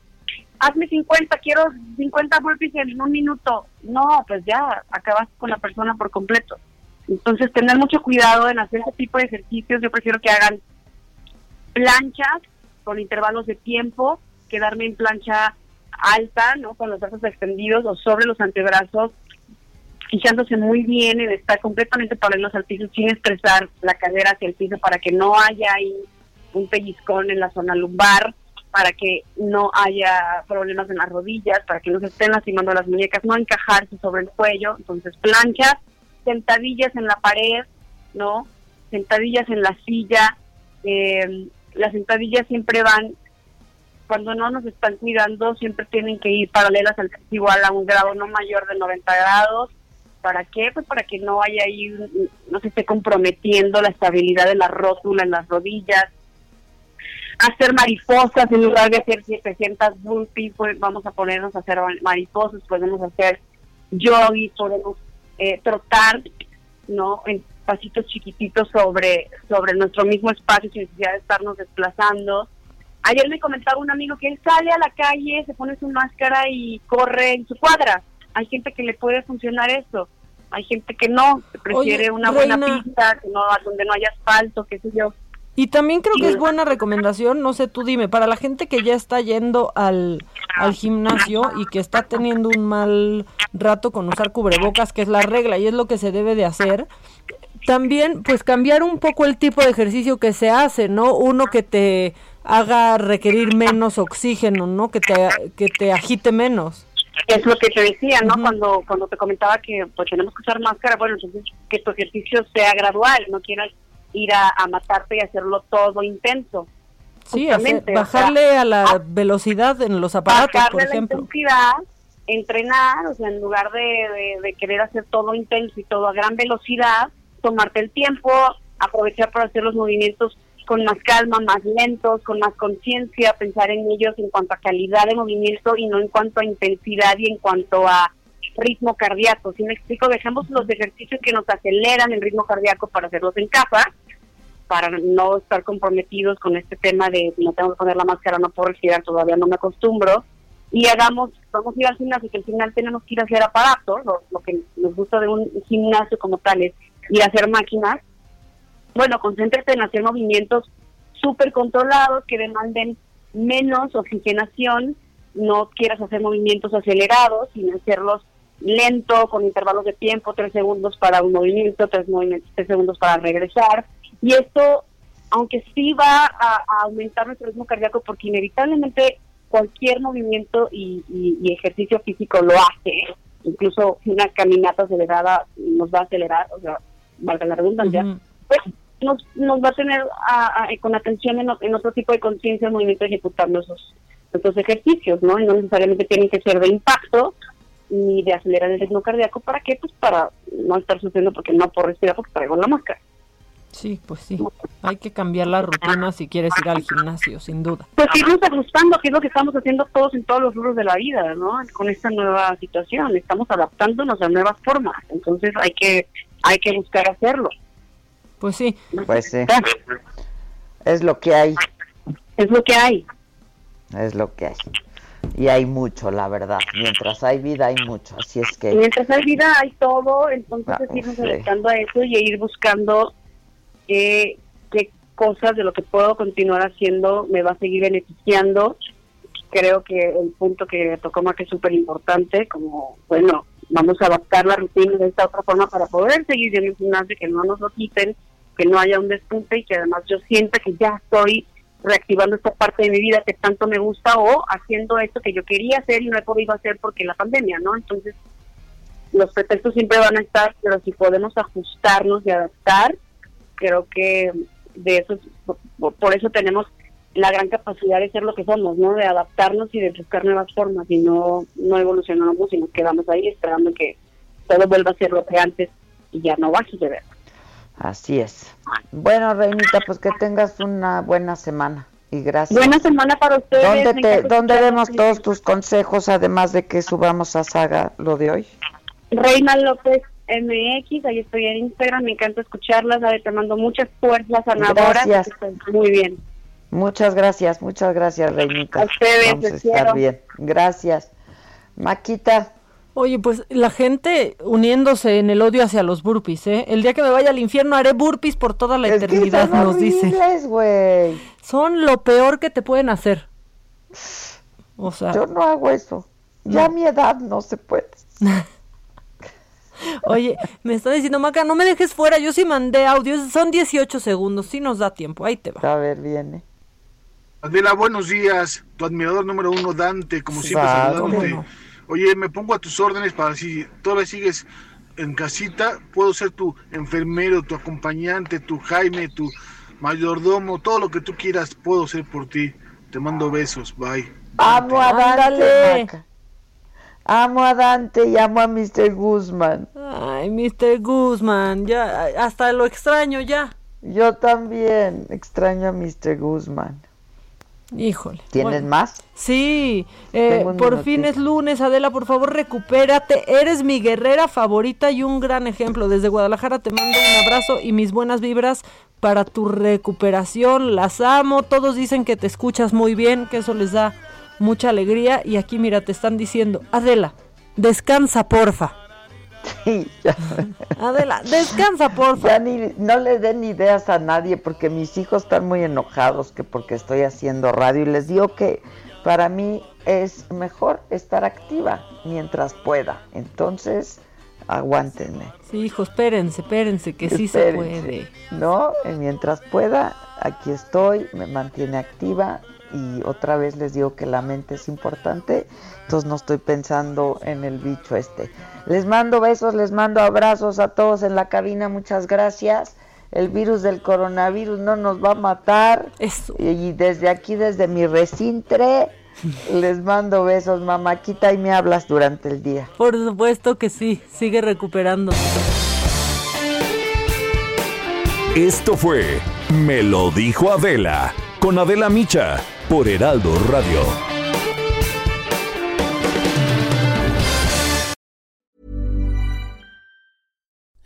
hazme 50, quiero 50 burpees en un minuto. No, pues ya, acabas con la persona por completo. Entonces, tener mucho cuidado en hacer ese tipo de ejercicios. Yo prefiero que hagan planchas con intervalos de tiempo, quedarme en plancha alta, ¿no? Con los brazos extendidos o sobre los antebrazos, fijándose muy bien en estar completamente paralelos al piso sin estresar la cadera hacia el piso para que no haya ahí un pellizcón en la zona lumbar, para que no haya problemas en las rodillas, para que no se estén lastimando las muñecas, no encajarse sobre el cuello. Entonces, planchas, sentadillas en la pared, ¿no? Sentadillas en la silla. Eh, las sentadillas siempre van, cuando no nos están cuidando, siempre tienen que ir paralelas al igual a un grado no mayor de 90 grados. ¿Para qué? Pues para que no haya ahí, no se esté comprometiendo la estabilidad de la rótula en las rodillas. Hacer mariposas en lugar de hacer 700 burpees, pues vamos a ponernos a hacer mariposas, podemos hacer yogi, podemos eh, trotar, ¿no? En pasitos chiquititos sobre, sobre nuestro mismo espacio sin necesidad de estarnos desplazando. Ayer me comentaba un amigo que él sale a la calle, se pone su máscara y corre en su cuadra. Hay gente que le puede funcionar eso. Hay gente que no, que prefiere Oye, una buena Reina. pista, que no, donde no haya asfalto, qué sé yo. Y también creo que es buena recomendación, no sé, tú dime, para la gente que ya está yendo al, al gimnasio y que está teniendo un mal rato con usar cubrebocas, que es la regla y es lo que se debe de hacer, también pues cambiar un poco el tipo de ejercicio que se hace, ¿no? Uno que te haga requerir menos oxígeno, ¿no? Que te, que te agite menos. Es lo que te decía, ¿no? Cuando cuando te comentaba que pues tenemos que usar máscara, bueno, entonces que tu ejercicio sea gradual, no quieras ir a, a matarte y hacerlo todo intenso. Sí, hacer- Justamente, o sea, bajarle a la velocidad en los aparatos, por bajarle la ejemplo. intensidad, entrenar, o sea, en lugar de, de- de querer hacer todo intenso y todo a gran velocidad, tomarte el tiempo, aprovechar para hacer los movimientos con más calma, más lentos, con más conciencia, pensar en ellos en cuanto a calidad de movimiento y no en cuanto a intensidad y en cuanto a ritmo cardíaco. Si me explico, dejemos los ejercicios que nos aceleran el ritmo cardíaco para hacerlos en casa, para no estar comprometidos con este tema de no tengo que poner la máscara, no puedo respirar, todavía no me acostumbro. Y hagamos, vamos ir al gimnasio, que al final tenemos que ir a hacer aparatos, lo, lo que nos gusta de un gimnasio como tal es ir a hacer máquinas. Bueno, concéntrate en hacer movimientos súper controlados que demanden menos oxigenación, no quieras hacer movimientos acelerados, sino hacerlos lento, con intervalos de tiempo, tres segundos para un movimiento, tres, movimientos, tres segundos para regresar. Y esto, aunque sí va a, a aumentar nuestro ritmo cardíaco, porque inevitablemente cualquier movimiento y, y- y ejercicio físico lo hace, incluso una caminata acelerada nos va a acelerar, o sea, valga la redundancia, pues nos, nos va a tener a- a- con atención en, otro tipo de conciencia al movimiento nuestros, nuestros ejercicios, ¿no? Y no necesariamente tienen que ser de impacto ni de acelerar el ritmo cardíaco. ¿Para qué? Pues para no estar sufriendo porque no puedo respirar porque traigo la máscara. Sí, pues sí. Hay que cambiar la rutina si quieres ir al gimnasio, sin duda. Pues irnos ajustando, que es lo que estamos haciendo todos en todos los rubros de la vida, ¿no? Con esta nueva situación, estamos adaptándonos a nuevas formas, entonces hay que hay que buscar hacerlo. Pues sí. Pues sí. Es lo que hay. Es lo que hay. Es lo que hay. Y hay mucho, la verdad. Mientras hay vida, hay mucho. Así es que. mientras hay vida hay todo, entonces Ah, es irnos sí. adaptando a eso y ir buscando qué, qué cosas de lo que puedo continuar haciendo me va a seguir beneficiando. Creo que el punto que tocó más que es súper importante, como, bueno, vamos a adaptar la rutina de esta otra forma para poder seguir en el gimnasio, que no nos lo quiten, que no haya un despunte y que además yo sienta que ya estoy reactivando esta parte de mi vida que tanto me gusta o haciendo esto que yo quería hacer y no he podido hacer porque la pandemia, ¿no? Entonces, los pretextos siempre van a estar, pero si podemos ajustarnos y adaptar, creo que de eso por, eso tenemos la gran capacidad de ser lo que somos, ¿no? De adaptarnos y de buscar nuevas formas y no, no evolucionamos y nos quedamos ahí esperando que todo vuelva a ser lo que antes y ya no va a suceder. Así es. Bueno, Reinita, pues que tengas una buena semana y gracias. Buena semana para ustedes. ¿Dónde, me te, encanta ¿dónde escuchar vemos todos tus consejos, además de que subamos a Saga lo de hoy? Reina López MX, ahí estoy en Instagram, me encanta escucharlas, a ver, te mando muchas fuerzas sanadoras. Gracias. Muy bien. Muchas gracias, muchas gracias, Reinita. A ustedes, Vamos a estar quiero. bien. Gracias. Maquita, Oye, pues la gente uniéndose en el odio hacia los burpees, ¿eh? El día que me vaya al infierno haré burpees por toda la Es que eternidad, son nos dice. Son lo peor que te pueden hacer. O sea, yo no hago eso. Ya a mi edad no se puede. oye, me está diciendo Maca, no me dejes fuera, yo sí mandé audios, son 18 segundos, sí nos da tiempo, ahí te va. A ver, viene. Adela, buenos días. Tu admirador número uno, Dante, como siempre, saludándote. no. Oye, me pongo a tus órdenes para si todavía sigues en casita, puedo ser tu enfermero, tu acompañante, tu Jaime, tu mayordomo, todo lo que tú quieras, puedo ser por ti. Te mando besos, bye. Amo a Dante. Amo a Dante y amo a Mr. Guzmán. Ay, Mr. Guzmán, ya, hasta lo extraño ya. Yo también extraño a Mr. Guzmán. Híjole. ¿Tienes bueno. más? Sí, eh, por fin es lunes, Adela, por favor recupérate. Eres mi guerrera favorita y un gran ejemplo. Desde Guadalajara te mando un abrazo y mis buenas vibras para tu recuperación. Las amo, todos dicen que te escuchas muy bien, que eso les da mucha alegría. Y aquí, mira, te están diciendo, Adela, descansa, porfa. Sí, ya. Adela, descansa, porfa. Ya ni, no le den ideas a nadie porque mis hijos están muy enojados que porque estoy haciendo radio y les digo que para mí es mejor estar activa mientras pueda. Entonces, aguántenme. Sí, hijo, espérense, espérense, que sí se puede. ¿No? Eh, Mientras pueda, aquí estoy, me mantiene activa y otra vez les digo que la mente es importante, entonces no estoy pensando en el bicho este. Les mando besos, les mando abrazos a todos en la cabina, muchas gracias. El virus del coronavirus no nos va a matar. Y desde aquí, desde mi recintre, les mando besos, mamáquita, y me hablas durante el día. Por supuesto que sí, sigue recuperando. Esto fue Me lo dijo Adela con Adela Micha por Heraldo Radio.